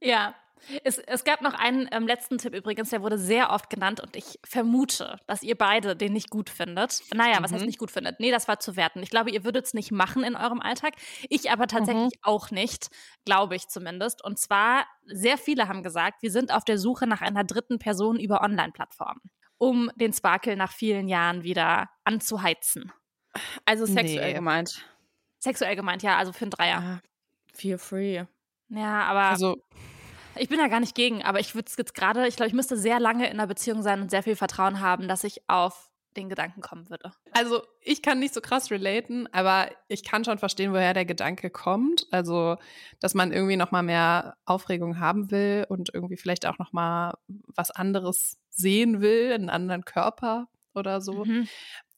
Ja. Es, es gab noch einen ähm, letzten Tipp übrigens, der wurde sehr oft genannt und ich vermute, dass ihr beide den nicht gut findet. Naja, was heißt Mhm. nicht gut findet? Nee, das war zu werten. Ich glaube, ihr würdet es nicht machen in eurem Alltag. Ich aber tatsächlich auch nicht, glaube ich zumindest. Und zwar, sehr viele haben gesagt, wir sind auf der Suche nach einer dritten Person über Online-Plattformen, um den Sparkle nach vielen Jahren wieder anzuheizen. Also sexuell Nee. gemeint. Sexuell gemeint, ja, also für einen Dreier. Ja, feel free. Ja, aber Also Ich bin da gar nicht gegen, aber ich würde es jetzt gerade, ich glaube, ich müsste sehr lange in einer Beziehung sein und sehr viel Vertrauen haben, dass ich auf den Gedanken kommen würde. Also ich kann nicht so krass relaten, aber ich kann schon verstehen, woher der Gedanke kommt. Also, dass man irgendwie noch mal mehr Aufregung haben will und irgendwie vielleicht auch noch mal was anderes sehen will, einen anderen Körper oder so. Mhm.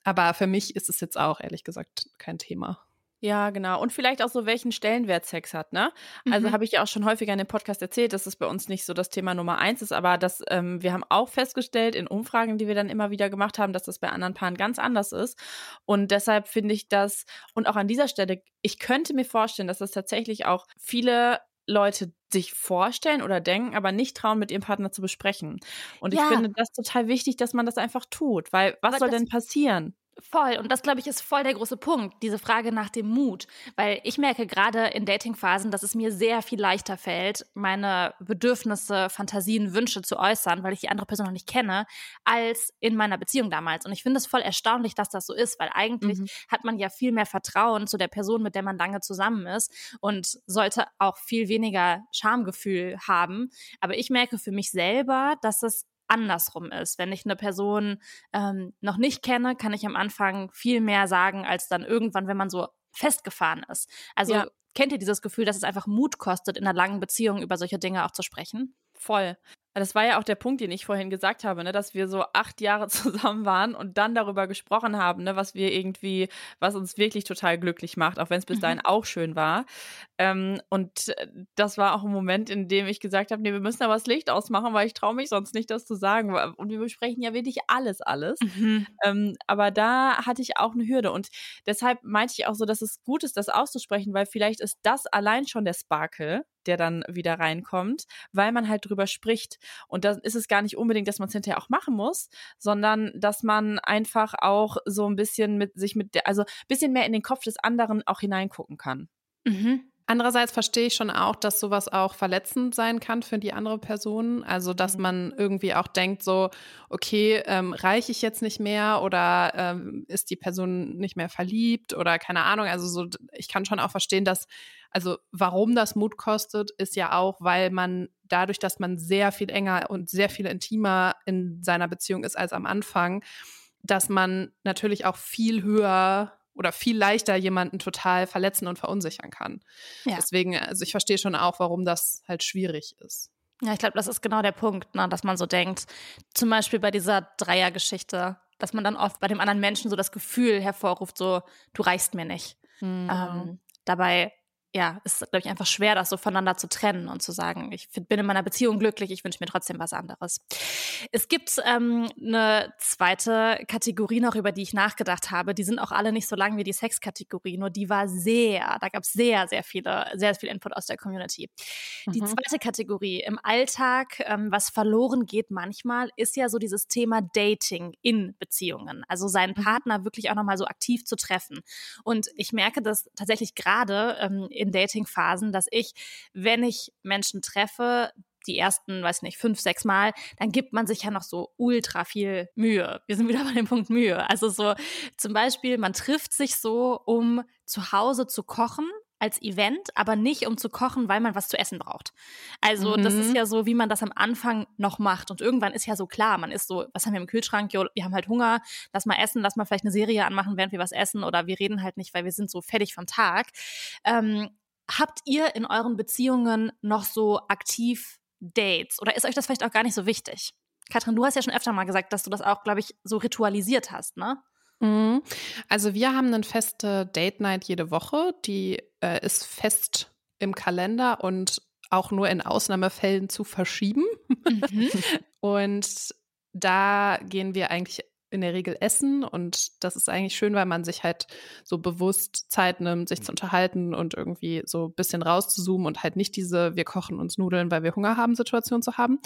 Aber für mich ist es jetzt auch ehrlich gesagt kein Thema. Ja, genau. Und vielleicht auch so, welchen Stellenwert Sex hat, ne? Also Mhm. habe ich ja auch schon häufiger in dem Podcast erzählt, dass es bei uns nicht so das Thema Nummer eins ist, aber dass ähm, wir haben auch festgestellt in Umfragen, die wir dann immer wieder gemacht haben, dass das bei anderen Paaren ganz anders ist. Und deshalb finde ich das, und auch an dieser Stelle, ich könnte mir vorstellen, dass das tatsächlich auch viele Leute sich vorstellen oder denken, aber nicht trauen, mit ihrem Partner zu besprechen. Und ich Ja. finde das total wichtig, dass man das einfach tut, weil was Aber soll denn passieren? Voll. Und das, glaube ich, ist voll der große Punkt, diese Frage nach dem Mut. Weil ich merke gerade in Datingphasen, dass es mir sehr viel leichter fällt, meine Bedürfnisse, Fantasien, Wünsche zu äußern, weil ich die andere Person noch nicht kenne, als in meiner Beziehung damals. Und ich finde es voll erstaunlich, dass das so ist, weil eigentlich Mhm. hat man ja viel mehr Vertrauen zu der Person, mit der man lange zusammen ist und sollte auch viel weniger Schamgefühl haben. Aber ich merke für mich selber, dass es andersrum ist. Wenn ich eine Person ähm, noch nicht kenne, kann ich am Anfang viel mehr sagen, als dann irgendwann, wenn man so festgefahren ist. Also Ja. kennt ihr dieses Gefühl, dass es einfach Mut kostet, in einer langen Beziehung über solche Dinge auch zu sprechen? Voll. Das war ja auch der Punkt, den ich vorhin gesagt habe, ne, dass wir so acht Jahre zusammen waren und dann darüber gesprochen haben, ne, was wir irgendwie, was uns wirklich total glücklich macht, auch wenn es bis dahin mhm. auch schön war. Ähm, und äh, das war auch ein Moment, in dem ich gesagt habe, nee, wir müssen da was Licht ausmachen, weil ich traue mich sonst nicht, das zu sagen. Und wir besprechen ja wirklich alles, alles. Mhm. Ähm, aber da hatte ich auch eine Hürde. Und deshalb meinte ich auch so, dass es gut ist, das auszusprechen, weil vielleicht ist das allein schon der Sparkle, der dann wieder reinkommt, weil man halt drüber spricht. Und dann ist es gar nicht unbedingt, dass man es hinterher auch machen muss, sondern dass man einfach auch so ein bisschen mit sich mit der, also ein bisschen mehr in den Kopf des anderen auch hineingucken kann. Mhm. Andererseits verstehe ich schon auch, dass sowas auch verletzend sein kann für die andere Person. Also, dass mhm. man irgendwie auch denkt, so, okay, ähm, reiche ich jetzt nicht mehr oder ähm, ist die Person nicht mehr verliebt oder keine Ahnung. Also, so, ich kann schon auch verstehen, dass, also, warum das Mut kostet, ist ja auch, weil man dadurch, dass man sehr viel enger und sehr viel intimer in seiner Beziehung ist als am Anfang, dass man natürlich auch viel höher oder viel leichter jemanden total verletzen und verunsichern kann. Ja. Deswegen, also ich verstehe schon auch, warum das halt schwierig ist. Ja, ich glaube, das ist genau der Punkt, ne, dass man so denkt, zum Beispiel bei dieser Dreiergeschichte, dass man dann oft bei dem anderen Menschen so das Gefühl hervorruft, so, du reichst mir nicht. Mhm. Ähm, dabei ja, ist, glaube ich, einfach schwer, das so voneinander zu trennen und zu sagen, ich bin in meiner Beziehung glücklich, ich wünsche mir trotzdem was anderes. Es gibt ähm, eine zweite Kategorie noch, über die ich nachgedacht habe. Die sind auch alle nicht so lang wie die Sexkategorie, nur die war sehr, da gab es sehr, sehr viele, sehr viel Input aus der Community. Mhm. Die zweite Kategorie im Alltag, ähm, was verloren geht manchmal, ist ja so dieses Thema Dating in Beziehungen. Also seinen mhm. Partner wirklich auch nochmal so aktiv zu treffen. Und ich merke das tatsächlich gerade ähm, in Dating-Phasen, dass ich, wenn ich Menschen treffe, die ersten, weiß nicht, fünf, sechs Mal, dann gibt man sich ja noch so ultra viel Mühe. Wir sind wieder bei dem Punkt Mühe. Also so zum Beispiel, man trifft sich so, um zu Hause zu kochen als Event, aber nicht um zu kochen, weil man was zu essen braucht. Also mhm. das ist mhm. ja so, wie man das am Anfang noch macht. Und irgendwann ist ja so klar, man ist so, was haben wir im Kühlschrank? Jo, wir haben halt Hunger, lass mal essen, lass mal vielleicht eine Serie anmachen, während wir was essen oder wir reden halt nicht, weil wir sind so fertig vom Tag. Ähm, habt ihr in euren Beziehungen noch so aktiv Dates oder ist euch das vielleicht auch gar nicht so wichtig? Katrin, du hast ja schon öfter mal gesagt, dass du das auch, glaube ich, so ritualisiert hast, ne? Mhm. Also wir haben eine feste Date Night jede Woche, die äh, ist fest im Kalender und auch nur in Ausnahmefällen zu verschieben. Mhm. und da gehen wir eigentlich in der Regel essen und das ist eigentlich schön, weil man sich halt so bewusst Zeit nimmt, sich zu unterhalten und irgendwie so ein bisschen rauszuzoomen und halt nicht diese wir kochen uns Nudeln, weil wir Hunger haben Situation zu haben.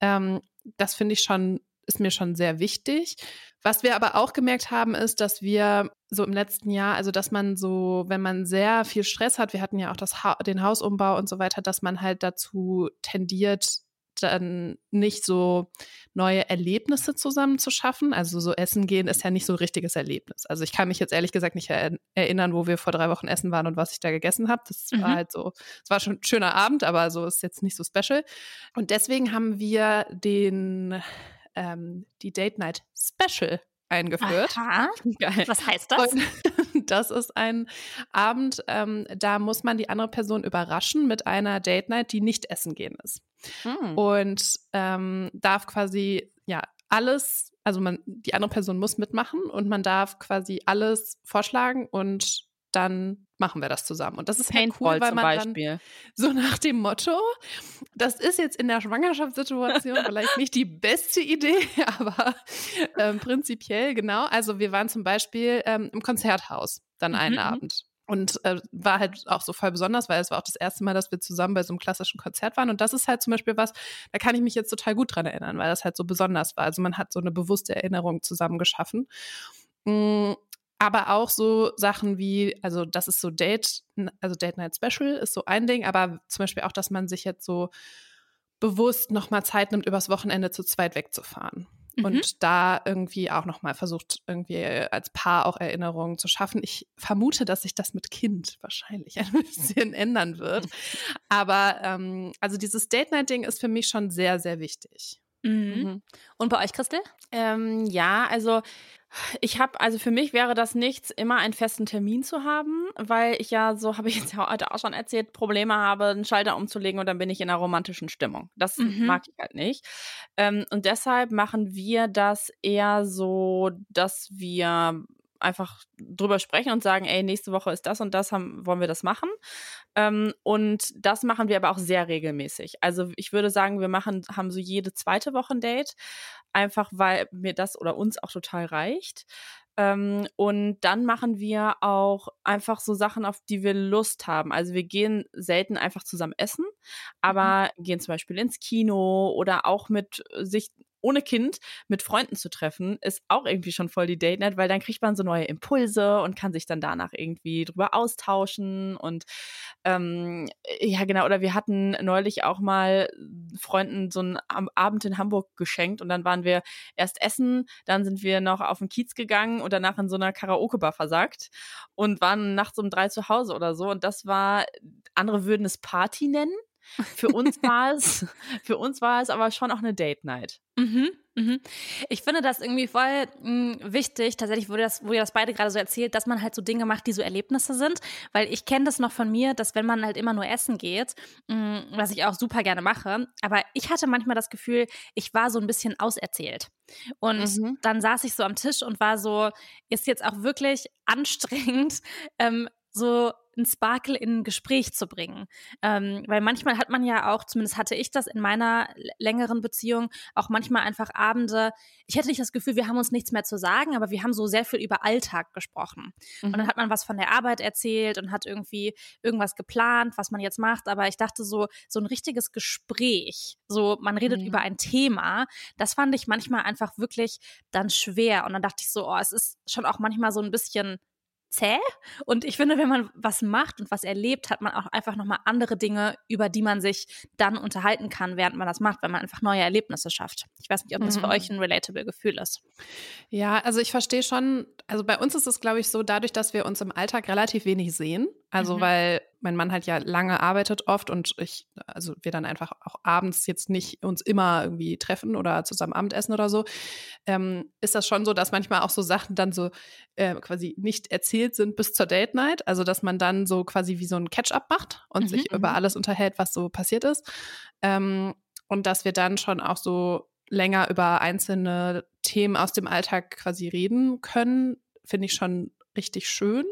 Ähm, das finde ich schon ist mir schon sehr wichtig. Was wir aber auch gemerkt haben, ist, dass wir so im letzten Jahr, also dass man so, wenn man sehr viel Stress hat, wir hatten ja auch das ha den Hausumbau und so weiter, dass man halt dazu tendiert, dann nicht so neue Erlebnisse zusammen zu schaffen. Also so essen gehen ist ja nicht so ein richtiges Erlebnis. Also ich kann mich jetzt ehrlich gesagt nicht er erinnern, wo wir vor drei Wochen essen waren und was ich da gegessen habe. Das mhm. war halt so, es war schon ein schöner Abend, aber so ist jetzt nicht so special. Und deswegen haben wir den ähm, die Date Night Special eingeführt. Aha. Geil. Was heißt das? Und das ist ein Abend, ähm, da muss man die andere Person überraschen mit einer Date Night, die nicht essen gehen ist. Hm. Und ähm, darf quasi ja alles, also man, die andere Person muss mitmachen und man darf quasi alles vorschlagen und dann machen wir das zusammen. Und das ist halt cool, weil man Beispiel. dann so nach dem Motto, das ist jetzt in der Schwangerschaftssituation vielleicht nicht die beste Idee, aber ähm, prinzipiell genau. Also wir waren zum Beispiel ähm, im Konzerthaus dann einen mhm. mhm. Abend. Und äh, war halt auch so voll besonders, weil es war auch das erste Mal, dass wir zusammen bei so einem klassischen Konzert waren. Und das ist halt zum Beispiel was, da kann ich mich jetzt total gut dran erinnern, weil das halt so besonders war. Also man hat so eine bewusste Erinnerung zusammen geschaffen. Mm, aber auch so Sachen wie, also das ist so Date, also Date Night Special ist so ein Ding, aber zum Beispiel auch, dass man sich jetzt so bewusst nochmal Zeit nimmt, übers Wochenende zu zweit wegzufahren. Mhm. Und da irgendwie auch nochmal versucht, irgendwie als Paar auch Erinnerungen zu schaffen. Ich vermute, dass sich das mit Kind wahrscheinlich ein bisschen ändern wird. Aber ähm, also dieses Date-Night-Ding ist für mich schon sehr, sehr wichtig. Mhm. Mhm. Und bei euch, Christel? Ähm, ja, also Ich habe, also für mich wäre das nichts, immer einen festen Termin zu haben, weil ich ja, so habe ich jetzt ja heute auch schon erzählt, Probleme habe, einen Schalter umzulegen und dann bin ich in einer romantischen Stimmung. Das Mhm. mag ich halt nicht. Ähm, und deshalb machen wir das eher so, dass wir einfach drüber sprechen und sagen, ey, nächste Woche ist das und das, haben, wollen wir das machen. Ähm, und das machen wir aber auch sehr regelmäßig. Also ich würde sagen, wir machen, haben so jede zweite Woche ein Date, einfach weil mir das oder uns auch total reicht. Ähm, und dann machen wir auch einfach so Sachen, auf die wir Lust haben. Also wir gehen selten einfach zusammen essen, aber gehen zum Beispiel ins Kino oder auch mit sich ohne Kind mit Freunden zu treffen, ist auch irgendwie schon voll die Date Night, weil dann kriegt man so neue Impulse und kann sich dann danach irgendwie drüber austauschen und ähm, ja genau. Oder wir hatten neulich auch mal Freunden so einen Abend in Hamburg geschenkt und dann waren wir erst essen, dann sind wir noch auf den Kiez gegangen und danach in so einer Karaoke-Bar versagt und waren nachts um drei zu Hause oder so und das war, andere würden es Party nennen. Für uns war es, für uns war es aber schon auch eine Date Night. Mhm, mhm. Ich finde das irgendwie voll mh, wichtig, tatsächlich, ihr, das, ihr das beide gerade so erzählt, dass man halt so Dinge macht, die so Erlebnisse sind. Weil ich kenne das noch von mir, dass wenn man halt immer nur essen geht, mh, was ich auch super gerne mache, aber ich hatte manchmal das Gefühl, ich war so ein bisschen auserzählt. Und Mhm. dann saß ich so am Tisch und war so, ist jetzt auch wirklich anstrengend, ähm, so ein Sparkle in ein Gespräch zu bringen. Ähm, weil manchmal hat man ja auch, zumindest hatte ich das in meiner längeren Beziehung, auch manchmal einfach Abende, ich hätte nicht das Gefühl, wir haben uns nichts mehr zu sagen, aber wir haben so sehr viel über Alltag gesprochen. Und dann hat man was von der Arbeit erzählt und hat irgendwie irgendwas geplant, was man jetzt macht. Aber ich dachte so, so ein richtiges Gespräch, so man redet Mhm. über ein Thema, das fand ich manchmal einfach wirklich dann schwer. Und dann dachte ich so, oh, es ist schon auch manchmal so ein bisschen zäh. Und ich finde, wenn man was macht und was erlebt, hat man auch einfach nochmal andere Dinge, über die man sich dann unterhalten kann, während man das macht, wenn man einfach neue Erlebnisse schafft. Ich weiß nicht, ob das für Mhm. euch ein relatable Gefühl ist. Ja, also ich verstehe schon, also bei uns ist es, glaube ich, so, dadurch, dass wir uns im Alltag relativ wenig sehen, also Mhm. weil mein Mann halt ja lange arbeitet oft und ich, also wir dann einfach auch abends jetzt nicht uns immer irgendwie treffen oder zusammen Abendessen oder so, ähm, ist das schon so, dass manchmal auch so Sachen dann so äh, quasi nicht erzählt sind bis zur Date Night, also dass man dann so quasi wie so ein Catch-up macht und Mhm, sich über mhm. alles unterhält, was so passiert ist. Ähm, und dass wir dann schon auch so länger über einzelne Themen aus dem Alltag quasi reden können, finde ich schon richtig schön.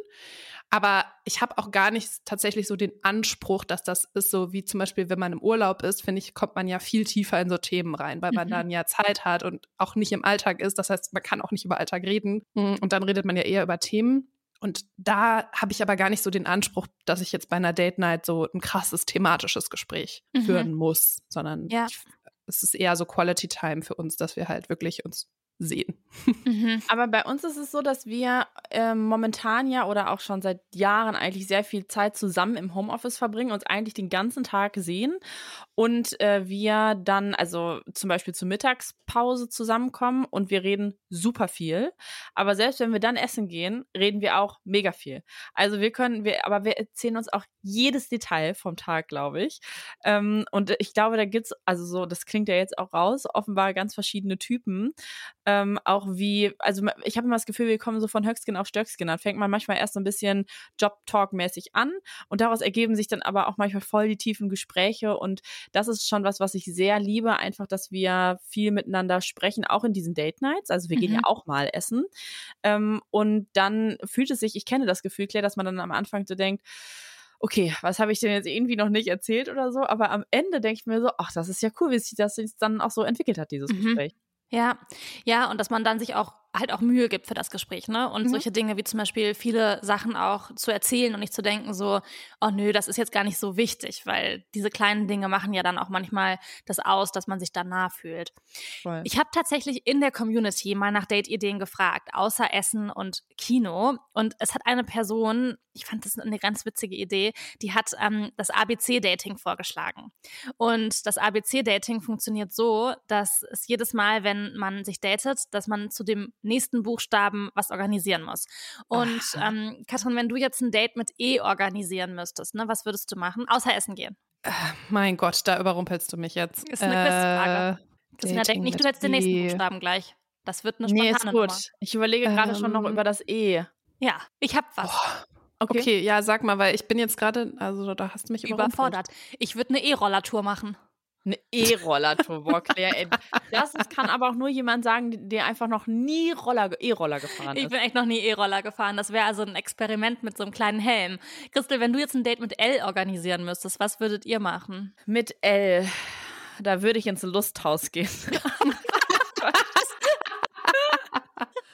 Aber ich habe auch gar nicht tatsächlich so den Anspruch, dass das ist so wie zum Beispiel, wenn man im Urlaub ist, finde ich, kommt man ja viel tiefer in so Themen rein, weil man Mhm. dann ja Zeit hat und auch nicht im Alltag ist. Das heißt, man kann auch nicht über Alltag reden. Mm, Und dann redet man ja eher über Themen. Und da habe ich aber gar nicht so den Anspruch, dass ich jetzt bei einer Date Night so ein krasses thematisches Gespräch Mhm. führen muss, sondern Ja. ich, es ist eher so Quality Time für uns, dass wir halt wirklich uns sehen. Mhm. Aber bei uns ist es so, dass wir ähm, momentan ja oder auch schon seit Jahren eigentlich sehr viel Zeit zusammen im Homeoffice verbringen, uns eigentlich den ganzen Tag sehen und äh, wir dann also zum Beispiel zur Mittagspause zusammenkommen und wir reden super viel. Aber selbst wenn wir dann essen gehen, reden wir auch mega viel. Also wir können, wir, aber wir erzählen uns auch jedes Detail vom Tag, glaube ich. Ähm, und ich glaube, da gibt's also so, das klingt ja jetzt auch raus, offenbar ganz verschiedene Typen ähm, auch wie, also ich habe immer das Gefühl, wir kommen so von Höchstgen auf Stöckskin. Dann fängt man manchmal erst so ein bisschen Job-Talk-mäßig an und daraus ergeben sich dann aber auch manchmal voll die tiefen Gespräche und das ist schon was, was ich sehr liebe, einfach, dass wir viel miteinander sprechen, auch in diesen Date-Nights. Also wir gehen ja Mhm. auch mal essen ähm, und dann fühlt es sich, ich kenne das Gefühl, Claire, dass man dann am Anfang so denkt, okay, was habe ich denn jetzt irgendwie noch nicht erzählt oder so, aber am Ende denke ich mir so, ach, das ist ja cool, wie sich das jetzt dann auch so entwickelt hat, dieses Mhm. Gespräch. Ja, ja, und dass man dann sich auch halt auch Mühe gibt für das Gespräch, ne? Und Mhm. solche Dinge wie zum Beispiel viele Sachen auch zu erzählen und nicht zu denken so, oh nö, das ist jetzt gar nicht so wichtig, weil diese kleinen Dinge machen ja dann auch manchmal das aus, dass man sich dann nah fühlt. Voll. Ich habe tatsächlich in der Community mal nach Date-Ideen gefragt, außer Essen und Kino. Und es hat eine Person, ich fand das eine ganz witzige Idee, die hat ähm, das ABC-Dating vorgeschlagen. Und das ABC-Dating funktioniert so, dass es jedes Mal, wenn man sich datet, dass man zu dem nächsten Buchstaben was organisieren muss. Und ähm, Katrin, wenn du jetzt ein Date mit E organisieren müsstest, ne, was würdest du machen? Außer essen gehen. Mein Gott, da überrumpelst du mich jetzt. Ist eine Quizfrage. Äh, Christina, denk nicht, du hättest den nächsten E. Buchstaben gleich. Das wird eine Nee, ist spontane gut. Nummer. Ich überlege gerade schon noch Ähm. über das E. Ja, ich hab was. Okay. ja, sag mal, weil ich bin jetzt gerade, also da hast du mich. Überfordert. Ich würde eine E-Roller-Tour machen. Eine E-Roller-Tour, boah, Claire, ey. Das ist- kann aber auch nur jemand sagen, der einfach noch nie Roller, E-Roller gefahren Ich ist. bin echt noch nie E-Roller gefahren. Das wäre also ein Experiment mit so einem kleinen Helm. Christel, wenn du jetzt ein Date mit L organisieren müsstest, was würdet ihr machen? Mit L, da würde ich ins Lusthaus gehen.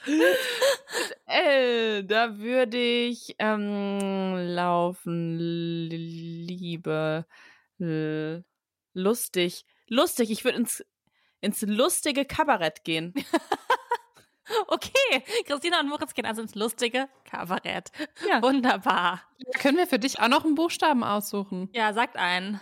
Mit L, da würde ich ähm, laufen, Liebe, l- lustig, lustig. Ich würde ins, ins lustige Kabarett gehen. Okay, Christina und Moritz gehen also ins lustige Kabarett. Ja. Wunderbar. Können wir für dich auch noch einen Buchstaben aussuchen? Ja, sagt einen.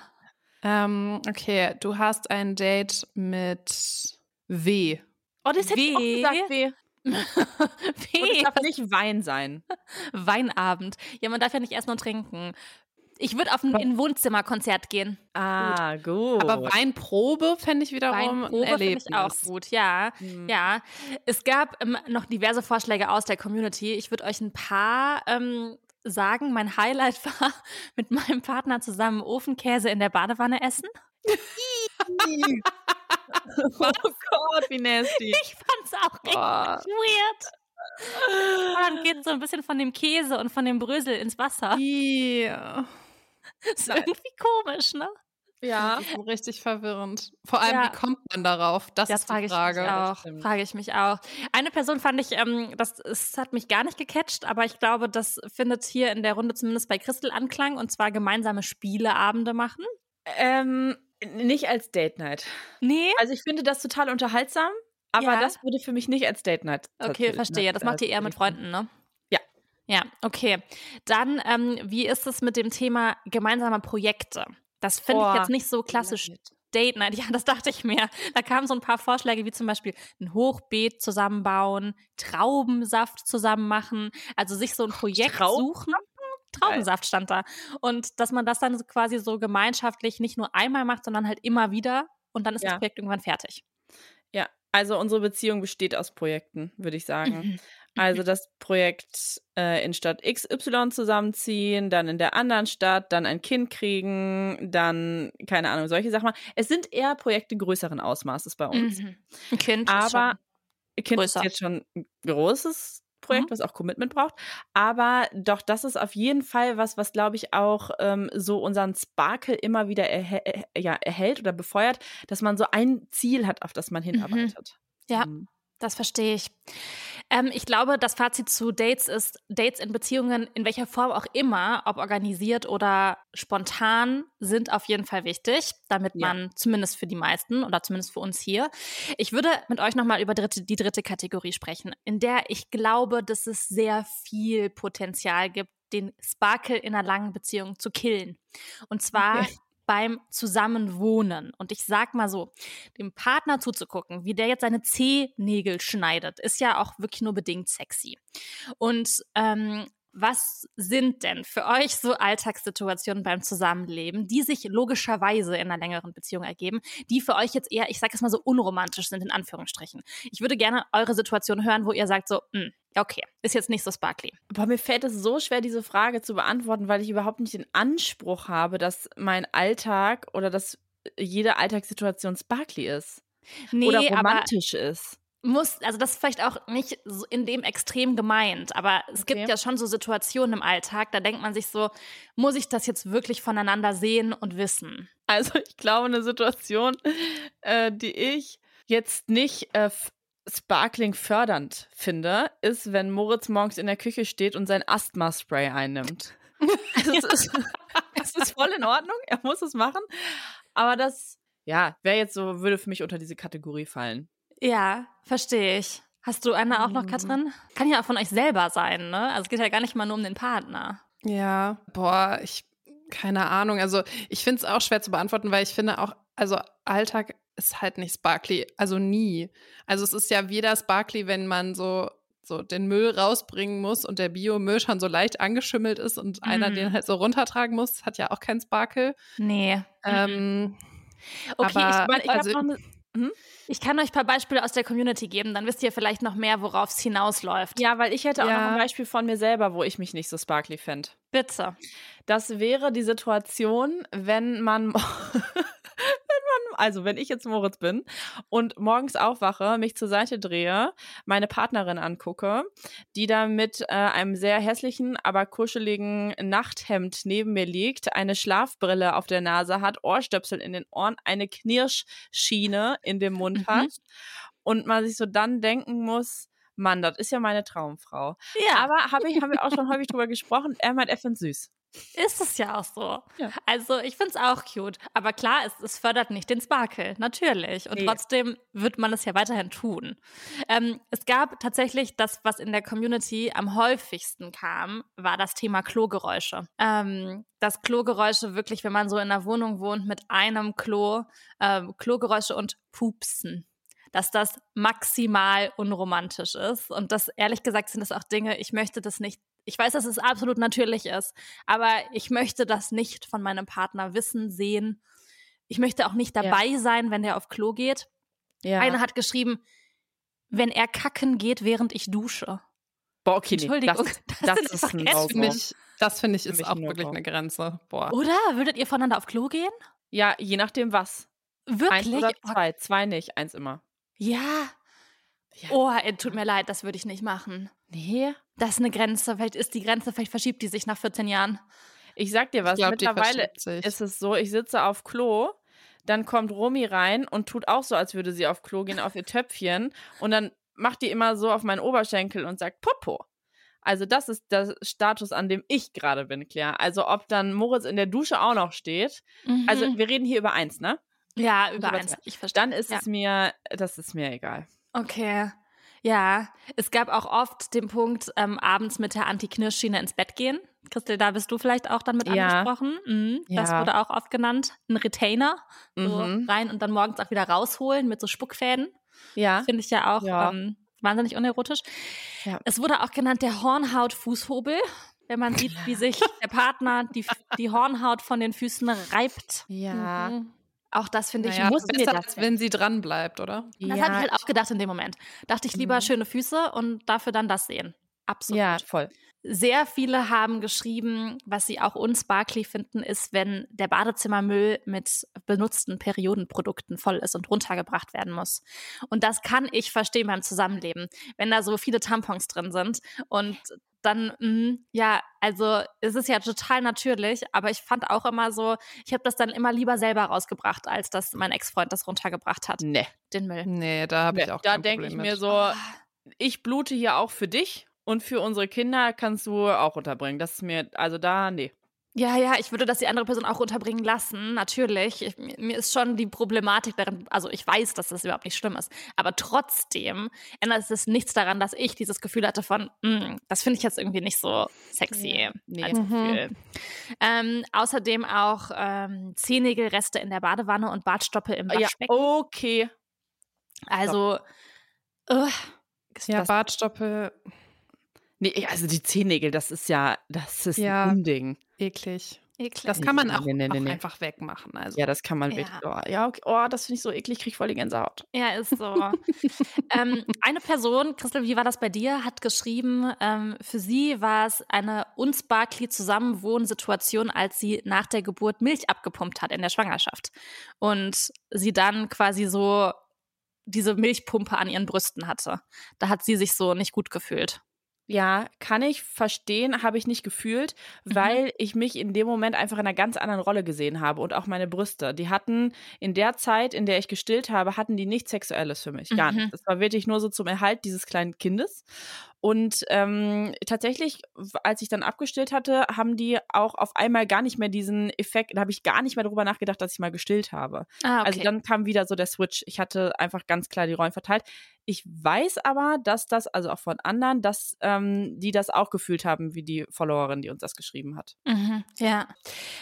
Ähm, okay, du hast ein Date mit W. Oh, das hätte ich auch W. gesagt, W. Und es darf nicht Wein sein. Weinabend. Ja, man darf ja nicht essen und trinken. Ich würde auf ein, in ein Wohnzimmerkonzert gehen. Ah, gut. Aber Weinprobe fände ich wiederum ein Weinprobe finde Erlebnis. ich auch gut, ja. Hm. Ja, es gab ähm, noch diverse Vorschläge aus der Community. Ich würde euch ein paar ähm, sagen. Mein Highlight war mit meinem Partner zusammen Ofenkäse in der Badewanne essen. oh Gott, wie nasty. Ich fand's auch richtig Oh. weird. Und dann geht so ein bisschen von dem Käse und von dem Brösel ins Wasser. Ja. Ist irgendwie komisch, ne? Ja. Das richtig verwirrend. Vor allem, Ja. wie kommt man darauf? Das, Das ist die frage ich auch. Frage ich mich auch. Eine Person fand ich, ähm, das, es hat mich gar nicht gecatcht, aber ich glaube, das findet hier in der Runde zumindest bei Christel Anklang und zwar gemeinsame Spieleabende machen. Ähm, nicht als Date Night. Nee? Also ich finde das total unterhaltsam, aber Ja. das würde für mich nicht als Date Night. Okay, verstehe. Das macht ihr eher mit Freunden, ne? Ja. Okay. Dann, ähm, wie ist es mit dem Thema gemeinsame Projekte? Das finde ich Oh, jetzt nicht so klassisch Date Night. Ja, das dachte ich mir. Da kamen so ein paar Vorschläge, wie zum Beispiel ein Hochbeet zusammenbauen, Traubensaft zusammen machen, also sich so ein Projekt Trauben- suchen. Traubensaft stand da. Und dass man das dann so quasi so gemeinschaftlich nicht nur einmal macht, sondern halt immer wieder und dann ist Ja. das Projekt irgendwann fertig. Ja, also unsere Beziehung besteht aus Projekten, würde ich sagen. Also das Projekt äh, in Stadt XY zusammenziehen, dann in der anderen Stadt, dann ein Kind kriegen, dann, keine Ahnung, solche Sachen. Es sind eher Projekte größeren Ausmaßes bei uns. Mhm. Ein Kind ist Aber Kind größer. ist jetzt schon ein großes Projekt, Mhm. was auch Commitment braucht. Aber doch, das ist auf jeden Fall was, was glaube ich auch ähm, so unseren Sparkle immer wieder erhä äh, ja, erhält oder befeuert, dass man so ein Ziel hat, auf das man hinarbeitet. Ja. Mhm. Das verstehe ich. Ähm, ich glaube, das Fazit zu Dates ist, Dates in Beziehungen, in welcher Form auch immer, ob organisiert oder spontan, sind auf jeden Fall wichtig, damit Ja. man zumindest für die meisten oder zumindest für uns hier. Ich würde mit euch nochmal über dritte, die dritte Kategorie sprechen, in der ich glaube, dass es sehr viel Potenzial gibt, den Sparkle in einer langen Beziehung zu killen. Und zwar Okay. Beim Zusammenwohnen. Und ich sag mal so, dem Partner zuzugucken, wie der jetzt seine Zehennägel schneidet, ist ja auch wirklich nur bedingt sexy. Und ähm, was sind denn für euch so Alltagssituationen beim Zusammenleben, die sich logischerweise in einer längeren Beziehung ergeben, die für euch jetzt eher, ich sag es mal so, unromantisch sind, in Anführungsstrichen? Ich würde gerne eure Situation hören, wo ihr sagt so, "Hm, ja, okay, ist jetzt nicht so sparkly. Boah, mir fällt es so schwer, diese Frage zu beantworten, weil ich überhaupt nicht den Anspruch habe, dass mein Alltag oder dass jede Alltagssituation sparkly ist. Nee, oder aber romantisch ist. Muss, also das ist vielleicht auch nicht so in dem Extrem gemeint, aber es gibt Okay. ja schon so Situationen im Alltag, da denkt man sich so, muss ich das jetzt wirklich voneinander sehen und wissen? Also ich glaube, eine Situation, äh, die ich jetzt nicht äh, sparkling fördernd finde, ist, wenn Moritz morgens in der Küche steht und sein Asthma-Spray einnimmt. Also es, ist, es ist voll in Ordnung, er muss es machen, aber das, ja, wäre jetzt so, würde für mich unter diese Kategorie fallen. Ja, verstehe ich. Hast du eine auch noch, Mhm. Katrin? Kann ja auch von euch selber sein, ne? Also es geht ja gar nicht mal nur um den Partner. Ja, boah, ich, keine Ahnung. Also ich finde es auch schwer zu beantworten, weil ich finde auch, also Alltag ist halt nicht sparkly, also nie. Also es ist ja weder sparkly, wenn man so so den Müll rausbringen muss und der Biomüll schon so leicht angeschimmelt ist und einer Mhm. den halt so runtertragen muss, hat ja auch kein Sparkle. Nee. Ähm, Okay, aber- ich, Aber ich Also- habe noch Hm? Ich kann euch ein paar Beispiele aus der Community geben, dann wisst ihr vielleicht noch mehr, worauf es hinausläuft. Ja, weil ich hätte auch noch ein Beispiel von mir selber, wo ich mich nicht so sparkly fände. Bitte. Das wäre die Situation, wenn man, also wenn ich jetzt Moritz bin und morgens aufwache, mich zur Seite drehe, meine Partnerin angucke, die da mit äh, einem sehr hässlichen, aber kuscheligen Nachthemd neben mir liegt, eine Schlafbrille auf der Nase hat, Ohrstöpsel in den Ohren, eine Knirschschiene in dem Mund Mhm. hat und man sich so dann denken muss, Mann, das ist ja meine Traumfrau. Ja, Aber hab ich, haben wir auch schon häufig drüber gesprochen, er meint, er findet süß. Ist es ja auch so. Ja. Also ich finde es auch cute. Aber klar, es, es fördert nicht den Sparkle, natürlich. Und Nee. trotzdem wird man es ja weiterhin tun. Ähm, es gab tatsächlich das, was in der Community am häufigsten kam, war das Thema Klogeräusche. Ähm, dass Klogeräusche wirklich, wenn man so in einer Wohnung wohnt mit einem Klo, ähm, Klogeräusche und Pupsen. Dass das maximal unromantisch ist. Und das, ehrlich gesagt, sind das auch Dinge, ich möchte das nicht ich weiß, dass es absolut natürlich ist, aber ich möchte das nicht von meinem Partner wissen, sehen. Ich möchte auch nicht dabei sein, wenn der auf Klo geht. Ja. Einer hat geschrieben, wenn er kacken geht, während ich dusche. Boah, okay, nee, Entschuldigung, das, das das ist einfach ein Grenzen. No-Go. Finde ich, das finde ich ist mich auch ein wirklich eine Grenze. Boah. Oder? Würdet ihr voneinander auf Klo gehen? Ja, je nachdem was. Eins Wirklich? oder Oh, zwei. Zwei nicht, eins immer. ja. Ja. Oh, tut mir leid, das würde ich nicht machen. Nee. Das ist eine Grenze. Vielleicht ist die Grenze, vielleicht verschiebt die sich nach 14 Jahren. Ich sag dir was, die mittlerweile ist es so, ich sitze auf Klo, dann kommt Romy rein und tut auch so, als würde sie auf Klo gehen, auf ihr Töpfchen und dann macht die immer so auf meinen Oberschenkel und sagt Popo. Also das ist der Status, an dem ich gerade bin, Claire. Also ob dann Moritz in der Dusche auch noch steht. Also Mhm. wir reden hier über eins, ne? ja, über über eins. zwei. Ich verstehe. Dann ist ja. es mir, das ist mir egal. Okay. Ja, es gab auch oft den Punkt, ähm, abends mit der Anti-Knirsch-Schiene ins Bett gehen. Christel, da bist du vielleicht auch dann mit Ja. angesprochen. Mhm, Das Ja. wurde auch oft genannt. Ein Retainer. So Mhm. rein und dann morgens auch wieder rausholen mit so Spuckfäden. Ja. Finde ich ja auch Ja. Ähm, wahnsinnig unerotisch. Ja. Es wurde auch genannt der Hornhaut-Fußhobel. Wenn man sieht, wie sich der Partner die, die Hornhaut von den Füßen reibt. Ja. Mhm. Auch das finde ich naja, muss mir besser, das- als wenn sie dran bleibt, oder? Das habe ich halt auch gedacht in dem Moment. Dachte ich lieber Mhm. schöne Füße und dafür dann das sehen. Absolut. Ja, voll. Sehr viele haben geschrieben, was sie auch unsparkly finden, ist, wenn der Badezimmermüll mit benutzten Periodenprodukten voll ist und runtergebracht werden muss. Und das kann ich verstehen beim Zusammenleben, wenn da so viele Tampons drin sind und dann, mh, ja, also es ist ja total natürlich, aber ich fand auch immer so, ich habe das dann immer lieber selber rausgebracht, als dass mein Ex-Freund das runtergebracht hat, Nee. den Müll. Nee, da habe ich auch da kein denke ich mir mit. so, Ah. ich blute hier auch für dich und für unsere Kinder kannst du auch unterbringen. Das ist mir, also da, nee. Ja, ja, ich würde das die andere Person auch unterbringen lassen, natürlich. Ich, mir ist schon die Problematik darin, also ich weiß, dass das überhaupt nicht schlimm ist, aber trotzdem ändert es nichts daran, dass ich dieses Gefühl hatte von, mm, das finde ich jetzt irgendwie nicht so sexy Ja, nee. als Mhm. Gefühl. Ähm, außerdem auch ähm, Zehennägelreste in der Badewanne und Bartstoppel im Ja, Waschbecken. okay. Also, ugh, Ja, Bartstoppel, Nee, also die Zehennägel, das ist ja, das ist Ja. ein Unding. Eklig. eklig. Das kann man auch, nee, nee, auch nee. einfach wegmachen. Also. Ja, das kann man Ja. wirklich. Oh, ja, okay. oh, das finde ich so eklig, krieg voll die Gänsehaut. Ja, ist so. ähm, eine Person, Christel, wie war das bei dir, hat geschrieben, ähm, für sie war es eine unsparkly Zusammenwohnsituation, als sie nach der Geburt Milch abgepumpt hat in der Schwangerschaft. Und sie dann quasi so diese Milchpumpe an ihren Brüsten hatte. Da hat sie sich so nicht gut gefühlt. Ja, kann ich verstehen, habe ich nicht gefühlt, Mhm. weil ich mich in dem Moment einfach in einer ganz anderen Rolle gesehen habe und auch meine Brüste. Die hatten in der Zeit, in der ich gestillt habe, hatten die nichts Sexuelles für mich. Gar Mhm. nicht. Das war wirklich nur so zum Erhalt dieses kleinen Kindes. Und ähm, tatsächlich, als ich dann abgestillt hatte, haben die auch auf einmal gar nicht mehr diesen Effekt, da habe ich gar nicht mehr darüber nachgedacht, dass ich mal gestillt habe. Ah, okay. Also dann kam wieder so der Switch. Ich hatte einfach ganz klar die Rollen verteilt. Ich weiß aber, dass das, also auch von anderen, dass ähm, die das auch gefühlt haben, wie die Followerin, die uns das geschrieben hat. Mhm, ja.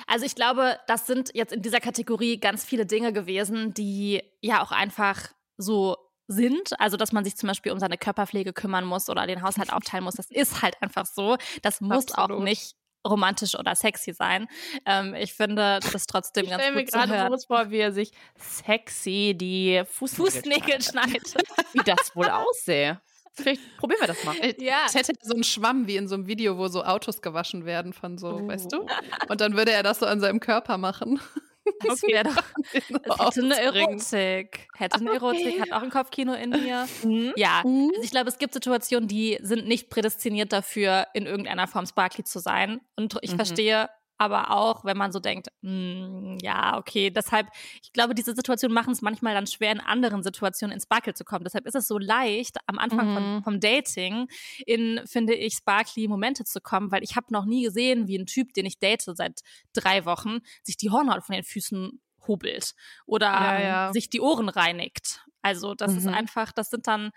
Also ich glaube, das sind jetzt in dieser Kategorie ganz viele Dinge gewesen, die ja auch einfach so sind. Also, dass man sich zum Beispiel um seine Körperpflege kümmern muss oder den Haushalt aufteilen muss. Das ist halt einfach so. Das muss auch Absolut. nicht romantisch oder sexy sein. Ähm, ich finde das trotzdem ich ganz gut mir zu hören. gerade vor, wie er sich sexy die Fußnägel, Fußnägel schneidet. Wie das wohl aussähe. Vielleicht probieren wir das mal. ja. Ich hätte so einen Schwamm wie in so einem Video, wo so Autos gewaschen werden von so, Oh. weißt du? Und dann würde er das so an seinem Körper machen. Das wäre doch Das hätte eine. Erotik. Hätte eine Erotik, hat auch ein Kopfkino in mir. Mhm. Ja, Mhm. also ich glaube, es gibt Situationen, die sind nicht prädestiniert dafür, in irgendeiner Form Sparkly zu sein. Und ich Mhm. verstehe aber auch, wenn man so denkt, "Hm, ja, okay, deshalb, ich glaube, diese Situationen machen es manchmal dann schwer, in anderen Situationen in Sparkle zu kommen. Deshalb ist es so leicht, am Anfang Mhm. von, vom Dating in, finde ich, Sparkly-Momente zu kommen, weil ich habe noch nie gesehen, wie ein Typ, den ich date seit drei Wochen, sich die Hornhaut von den Füßen hobelt oder Ja, ähm, ja. sich die Ohren reinigt. Also das ist Mhm. einfach, das sind dann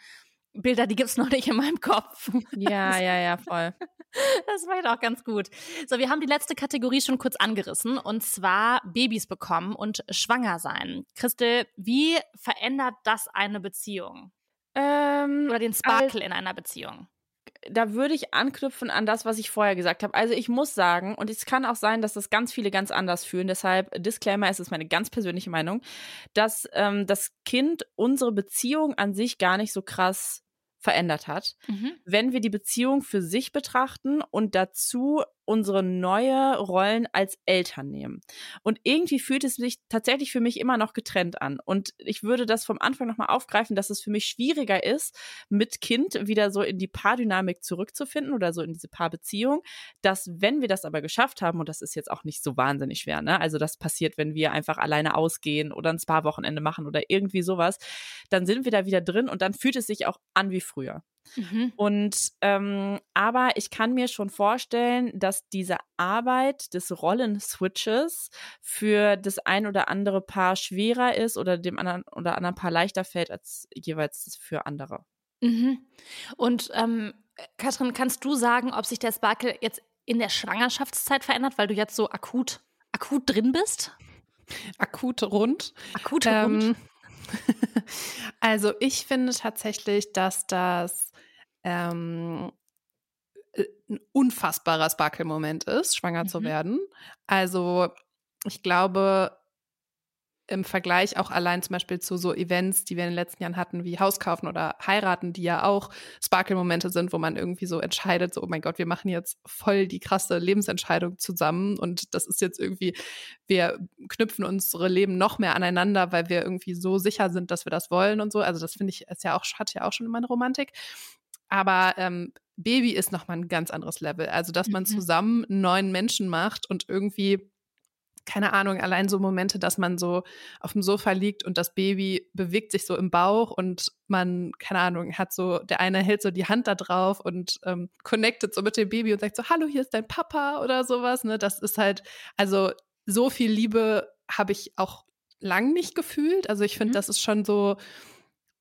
Bilder, die gibt's noch nicht in meinem Kopf. Ja, ja, ja, voll. Das war auch ganz gut. So, wir haben die letzte Kategorie schon kurz angerissen und zwar Babys bekommen und schwanger sein. Christel, wie verändert das eine Beziehung Ähm, oder den Sparkle in einer Beziehung? da würde ich anknüpfen an das, was ich vorher gesagt habe. Also ich muss sagen, und es kann auch sein, dass das ganz viele ganz anders fühlen, deshalb Disclaimer, es ist meine ganz persönliche Meinung, dass ähm, das Kind unsere Beziehung an sich gar nicht so krass verändert hat. Mhm. wenn wir die Beziehung für sich betrachten und dazu unsere neue Rollen als Eltern nehmen. Und irgendwie fühlt es sich tatsächlich für mich immer noch getrennt an. Und ich würde das vom Anfang nochmal aufgreifen, dass es für mich schwieriger ist, mit Kind wieder so in die Paardynamik zurückzufinden oder so in diese Paarbeziehung, dass wenn wir das aber geschafft haben, und das ist jetzt auch nicht so wahnsinnig schwer, ne? Also das passiert, wenn wir einfach alleine ausgehen oder ein Spa-Wochenende machen oder irgendwie sowas, dann sind wir da wieder drin und dann fühlt es sich auch an wie früher. Mhm. Und ähm, aber ich kann mir schon vorstellen, dass diese Arbeit des Rollenswitches für das ein oder andere Paar schwerer ist oder dem anderen oder anderen Paar leichter fällt als jeweils für andere. Mhm. Und ähm, Katrin, kannst du sagen, ob sich der Sparkle jetzt in der Schwangerschaftszeit verändert, weil du jetzt so akut, akut drin bist? Akut rund. Akut rund? Ähm, also ich finde tatsächlich, dass das ähm, äh, ein unfassbarer Sparkle-Moment ist, schwanger zu Mhm. werden. Also ich glaube, im Vergleich auch allein zum Beispiel zu so Events, die wir in den letzten Jahren hatten, wie Hauskaufen oder Heiraten, die ja auch Sparkle-Momente sind, wo man irgendwie so entscheidet, so, oh mein Gott, wir machen jetzt voll die krasse Lebensentscheidung zusammen und das ist jetzt irgendwie, wir knüpfen unsere Leben noch mehr aneinander, weil wir irgendwie so sicher sind, dass wir das wollen und so. Also das finde ich, ist ja auch, hat ja auch schon immer eine Romantik. Aber ähm, Baby ist nochmal ein ganz anderes Level. Also, dass man Mhm. zusammen neuen Menschen macht und irgendwie keine Ahnung, allein so Momente, dass man so auf dem Sofa liegt und das Baby bewegt sich so im Bauch und man, keine Ahnung, hat so, der eine hält so die Hand da drauf und ähm, connectet so mit dem Baby und sagt so, hallo, hier ist dein Papa oder sowas. Ne? Das ist halt, also so viel Liebe habe ich auch lang nicht gefühlt. Also ich finde, Mhm. das ist schon so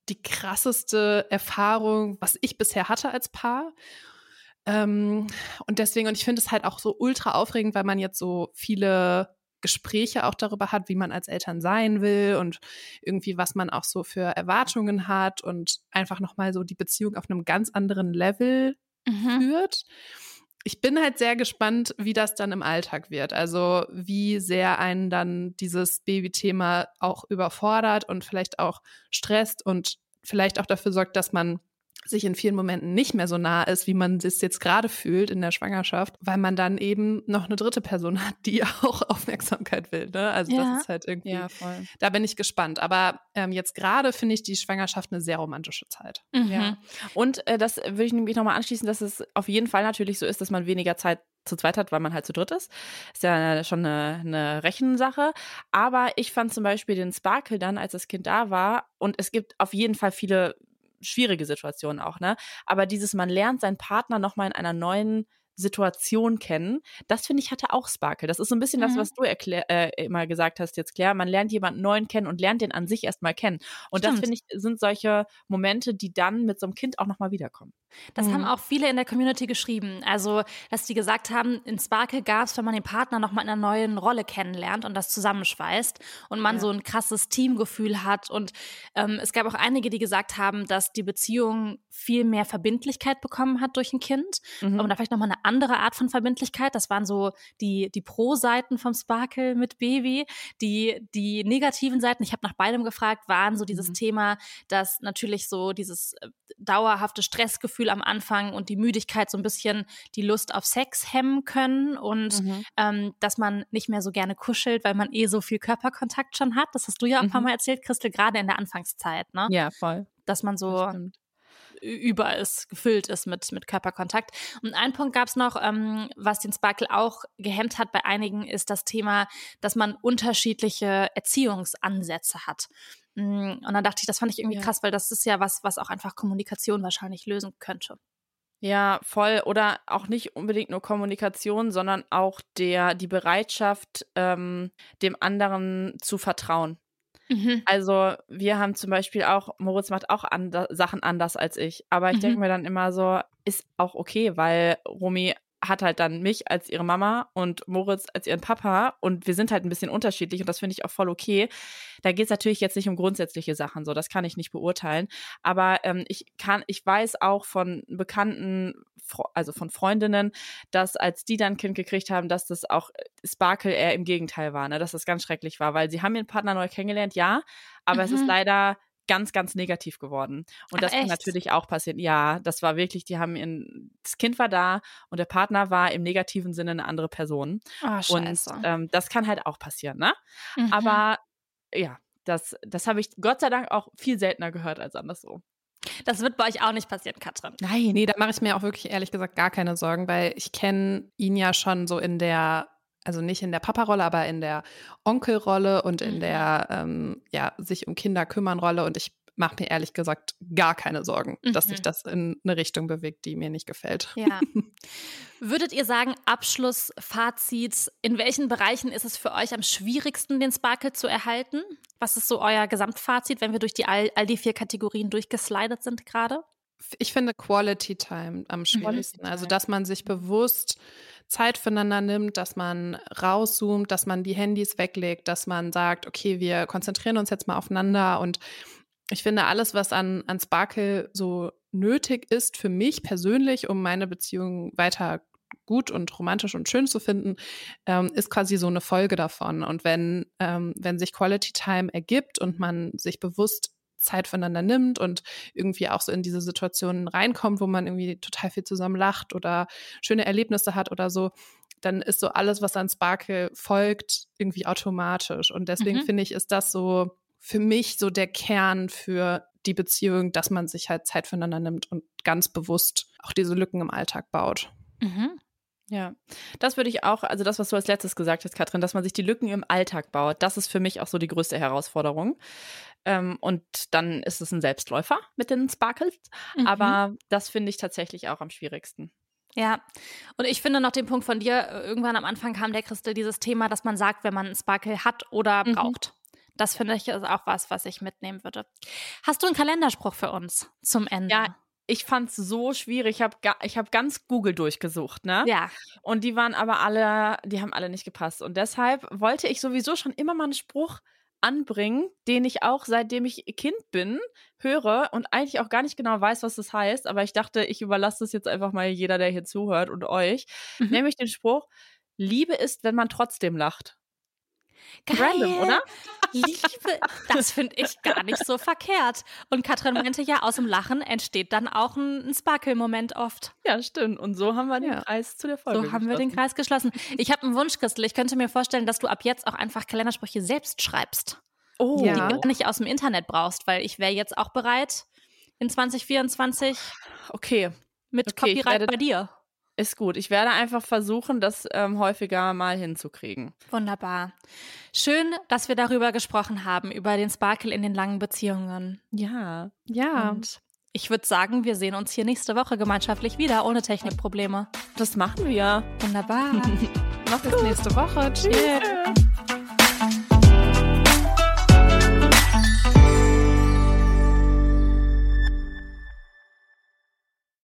die krasseste Erfahrung, was ich bisher hatte als Paar. Ähm, und deswegen, und ich finde es halt auch so ultra aufregend, weil man jetzt so viele Gespräche auch darüber hat, wie man als Eltern sein will und irgendwie, was man auch so für Erwartungen hat und einfach nochmal so die Beziehung auf einem ganz anderen Level Mhm. führt. Ich bin halt sehr gespannt, wie das dann im Alltag wird. Also wie sehr einen dann dieses Babythema auch überfordert und vielleicht auch stresst und vielleicht auch dafür sorgt, dass man sich in vielen Momenten nicht mehr so nah ist, wie man es jetzt gerade fühlt in der Schwangerschaft, weil man dann eben noch eine dritte Person hat, die auch Aufmerksamkeit will. Ne? Also Ja. das ist halt irgendwie, voll. da bin ich gespannt. Aber ähm, jetzt gerade finde ich die Schwangerschaft eine sehr romantische Zeit. Mhm. Ja. Und äh, das würde ich nämlich nochmal anschließen, dass es auf jeden Fall natürlich so ist, dass man weniger Zeit zu zweit hat, weil man halt zu dritt ist. Ist ja schon eine, eine Rechensache. Aber ich fand zum Beispiel den Sparkle dann, als das Kind da war, und es gibt auf jeden Fall viele schwierige Situationen auch, ne? Aber dieses, man lernt seinen Partner nochmal in einer neuen Situation kennen, das finde ich hatte auch Sparkle. Das ist so ein bisschen das, Mhm. was du erklär, äh, immer gesagt hast jetzt, Claire. Man lernt jemanden neuen kennen und lernt den an sich erstmal kennen. Und das Stimmt. finde ich sind solche Momente, die dann mit so einem Kind auch nochmal wiederkommen. Das haben Mhm. auch viele in der Community geschrieben. Also, dass die gesagt haben, in Sparkle gab es, wenn man den Partner nochmal in einer neuen Rolle kennenlernt und das zusammenschweißt und man Ja. so ein krasses Teamgefühl hat. Und ähm, es gab auch einige, die gesagt haben, dass die Beziehung viel mehr Verbindlichkeit bekommen hat durch ein Kind. Mhm. Und da vielleicht nochmal eine andere Art von Verbindlichkeit. Das waren so die, die Pro-Seiten vom Sparkle mit Baby. Die, die negativen Seiten, ich habe nach beidem gefragt, waren so dieses mhm. Thema, dass natürlich so dieses äh, dauerhafte Stressgefühl am Anfang und die Müdigkeit so ein bisschen die Lust auf Sex hemmen können und mhm. ähm, dass man nicht mehr so gerne kuschelt, weil man eh so viel Körperkontakt schon hat. Das hast du ja auch ein paar mhm. Mal erzählt, Christel, gerade in der Anfangszeit, ne? Ja, voll. Dass man so das über ist, gefüllt ist mit, mit Körperkontakt. Und ein Punkt gab es noch, ähm, was den Sparkle auch gehemmt hat bei einigen, ist das Thema, dass man unterschiedliche Erziehungsansätze hat. Mm, und dann dachte ich, das fand ich irgendwie ja. krass, weil das ist ja was, was auch einfach Kommunikation wahrscheinlich lösen könnte. Ja, voll. Oder auch nicht unbedingt nur Kommunikation, sondern auch der, die Bereitschaft, ähm, dem anderen zu vertrauen. Mhm. Also wir haben zum Beispiel auch, Moritz macht auch and Sachen anders als ich. Aber ich mhm. denke mir dann immer so, ist auch okay, weil Romy hat halt dann mich als ihre Mama und Moritz als ihren Papa und wir sind halt ein bisschen unterschiedlich und das finde ich auch voll okay. Da geht es natürlich jetzt nicht um grundsätzliche Sachen, so das kann ich nicht beurteilen. Aber ähm, ich kann, ich weiß auch von Bekannten, also von Freundinnen, dass als die dann ein Kind gekriegt haben, dass das auch äh, Sparkle eher im Gegenteil war, ne? dass das ganz schrecklich war, weil sie haben ihren Partner neu kennengelernt, ja, aber mhm. es ist mhm. leider ganz, ganz negativ geworden. Und Ach, das echt? kann natürlich auch passieren. Ja, das war wirklich, die haben ihren, das Kind war da und der Partner war im negativen Sinne eine andere Person. Oh, scheiße. Und ähm, das kann halt auch passieren, ne? Mhm. Aber ja, das, das habe ich Gott sei Dank auch viel seltener gehört als anderswo. Das wird bei euch auch nicht passieren, Katrin. Nein, nee, da mache ich mir auch wirklich ehrlich gesagt gar keine Sorgen, weil ich kenne ihn ja schon so in der also nicht in der Papa-Rolle, aber in der Onkelrolle und in mhm. der ähm, ja, sich um Kinder kümmern Rolle. Und ich mache mir ehrlich gesagt gar keine Sorgen, mhm. dass sich mhm. das in eine Richtung bewegt, die mir nicht gefällt. Ja. Würdet ihr sagen, Abschlussfazit, in welchen Bereichen ist es für euch am schwierigsten, den Sparkle zu erhalten? Was ist so euer Gesamtfazit, wenn wir durch die all, all die vier Kategorien durchgeslidet sind gerade? Ich finde Quality Time am schwierigsten. Also, dass man sich bewusst Zeit füreinander nimmt, dass man rauszoomt, dass man die Handys weglegt, dass man sagt, okay, wir konzentrieren uns jetzt mal aufeinander und ich finde, alles, was an, an Sparkle so nötig ist für mich persönlich, um meine Beziehung weiter gut und romantisch und schön zu finden, ähm, ist quasi so eine Folge davon. Und wenn, ähm, wenn sich Quality Time ergibt und man sich bewusst Zeit voneinander nimmt und irgendwie auch so in diese Situationen reinkommt, wo man irgendwie total viel zusammen lacht oder schöne Erlebnisse hat oder so, dann ist so alles, was an Sparkle folgt, irgendwie automatisch. Und deswegen mhm. finde ich, ist das so für mich so der Kern für die Beziehung, dass man sich halt Zeit voneinander nimmt und ganz bewusst auch diese Lücken im Alltag baut. Mhm. Ja, das würde ich auch, also das, was du als letztes gesagt hast, Katrin, dass man sich die Lücken im Alltag baut, das ist für mich auch so die größte Herausforderung. Ähm, und dann ist es ein Selbstläufer mit den Sparkles. Mhm. Aber das finde ich tatsächlich auch am schwierigsten. Ja, und ich finde noch den Punkt von dir, äh, irgendwann am Anfang kam der Christel dieses Thema, dass man sagt, wenn man einen Sparkle hat oder mhm. braucht. Das finde ich ist auch was, was ich mitnehmen würde. Hast du einen Kalenderspruch für uns zum Ende? Ja, ich fand es so schwierig. Ich habe ich hab ganz Google durchgesucht, ne? Ja. Und die waren aber alle, die haben alle nicht gepasst. Und deshalb wollte ich sowieso schon immer mal einen Spruch anbringen, den ich auch seitdem ich Kind bin höre und eigentlich auch gar nicht genau weiß, was das heißt. Aber ich dachte, ich überlasse das jetzt einfach mal jeder, der hier zuhört und euch. Mhm. Nämlich den Spruch: Liebe ist, wenn man trotzdem lacht. Geil. Random, oder? Liebe, das finde ich gar nicht so verkehrt. Und Katrin meinte ja, aus dem Lachen entsteht dann auch ein, ein Sparkle-Moment oft. Ja, stimmt. Und so haben wir den ja. Kreis zu der Folge So haben wir den Kreis geschlossen. Ich habe einen Wunsch, Christel. Ich könnte mir vorstellen, dass du ab jetzt auch einfach Kalendersprüche selbst schreibst. Oh. Die ja. du nicht aus dem Internet brauchst, weil ich wäre jetzt auch bereit, in 2024 okay. mit okay, Copyright bei dir. Ist gut. Ich werde einfach versuchen, das ähm, häufiger mal hinzukriegen. Wunderbar. Schön, dass wir darüber gesprochen haben, über den Sparkle in den langen Beziehungen. Ja. Ja. Und ich würde sagen, wir sehen uns hier nächste Woche gemeinschaftlich wieder, ohne Technikprobleme. Das machen wir. Wunderbar. Noch bis nächste Woche. Tschüss.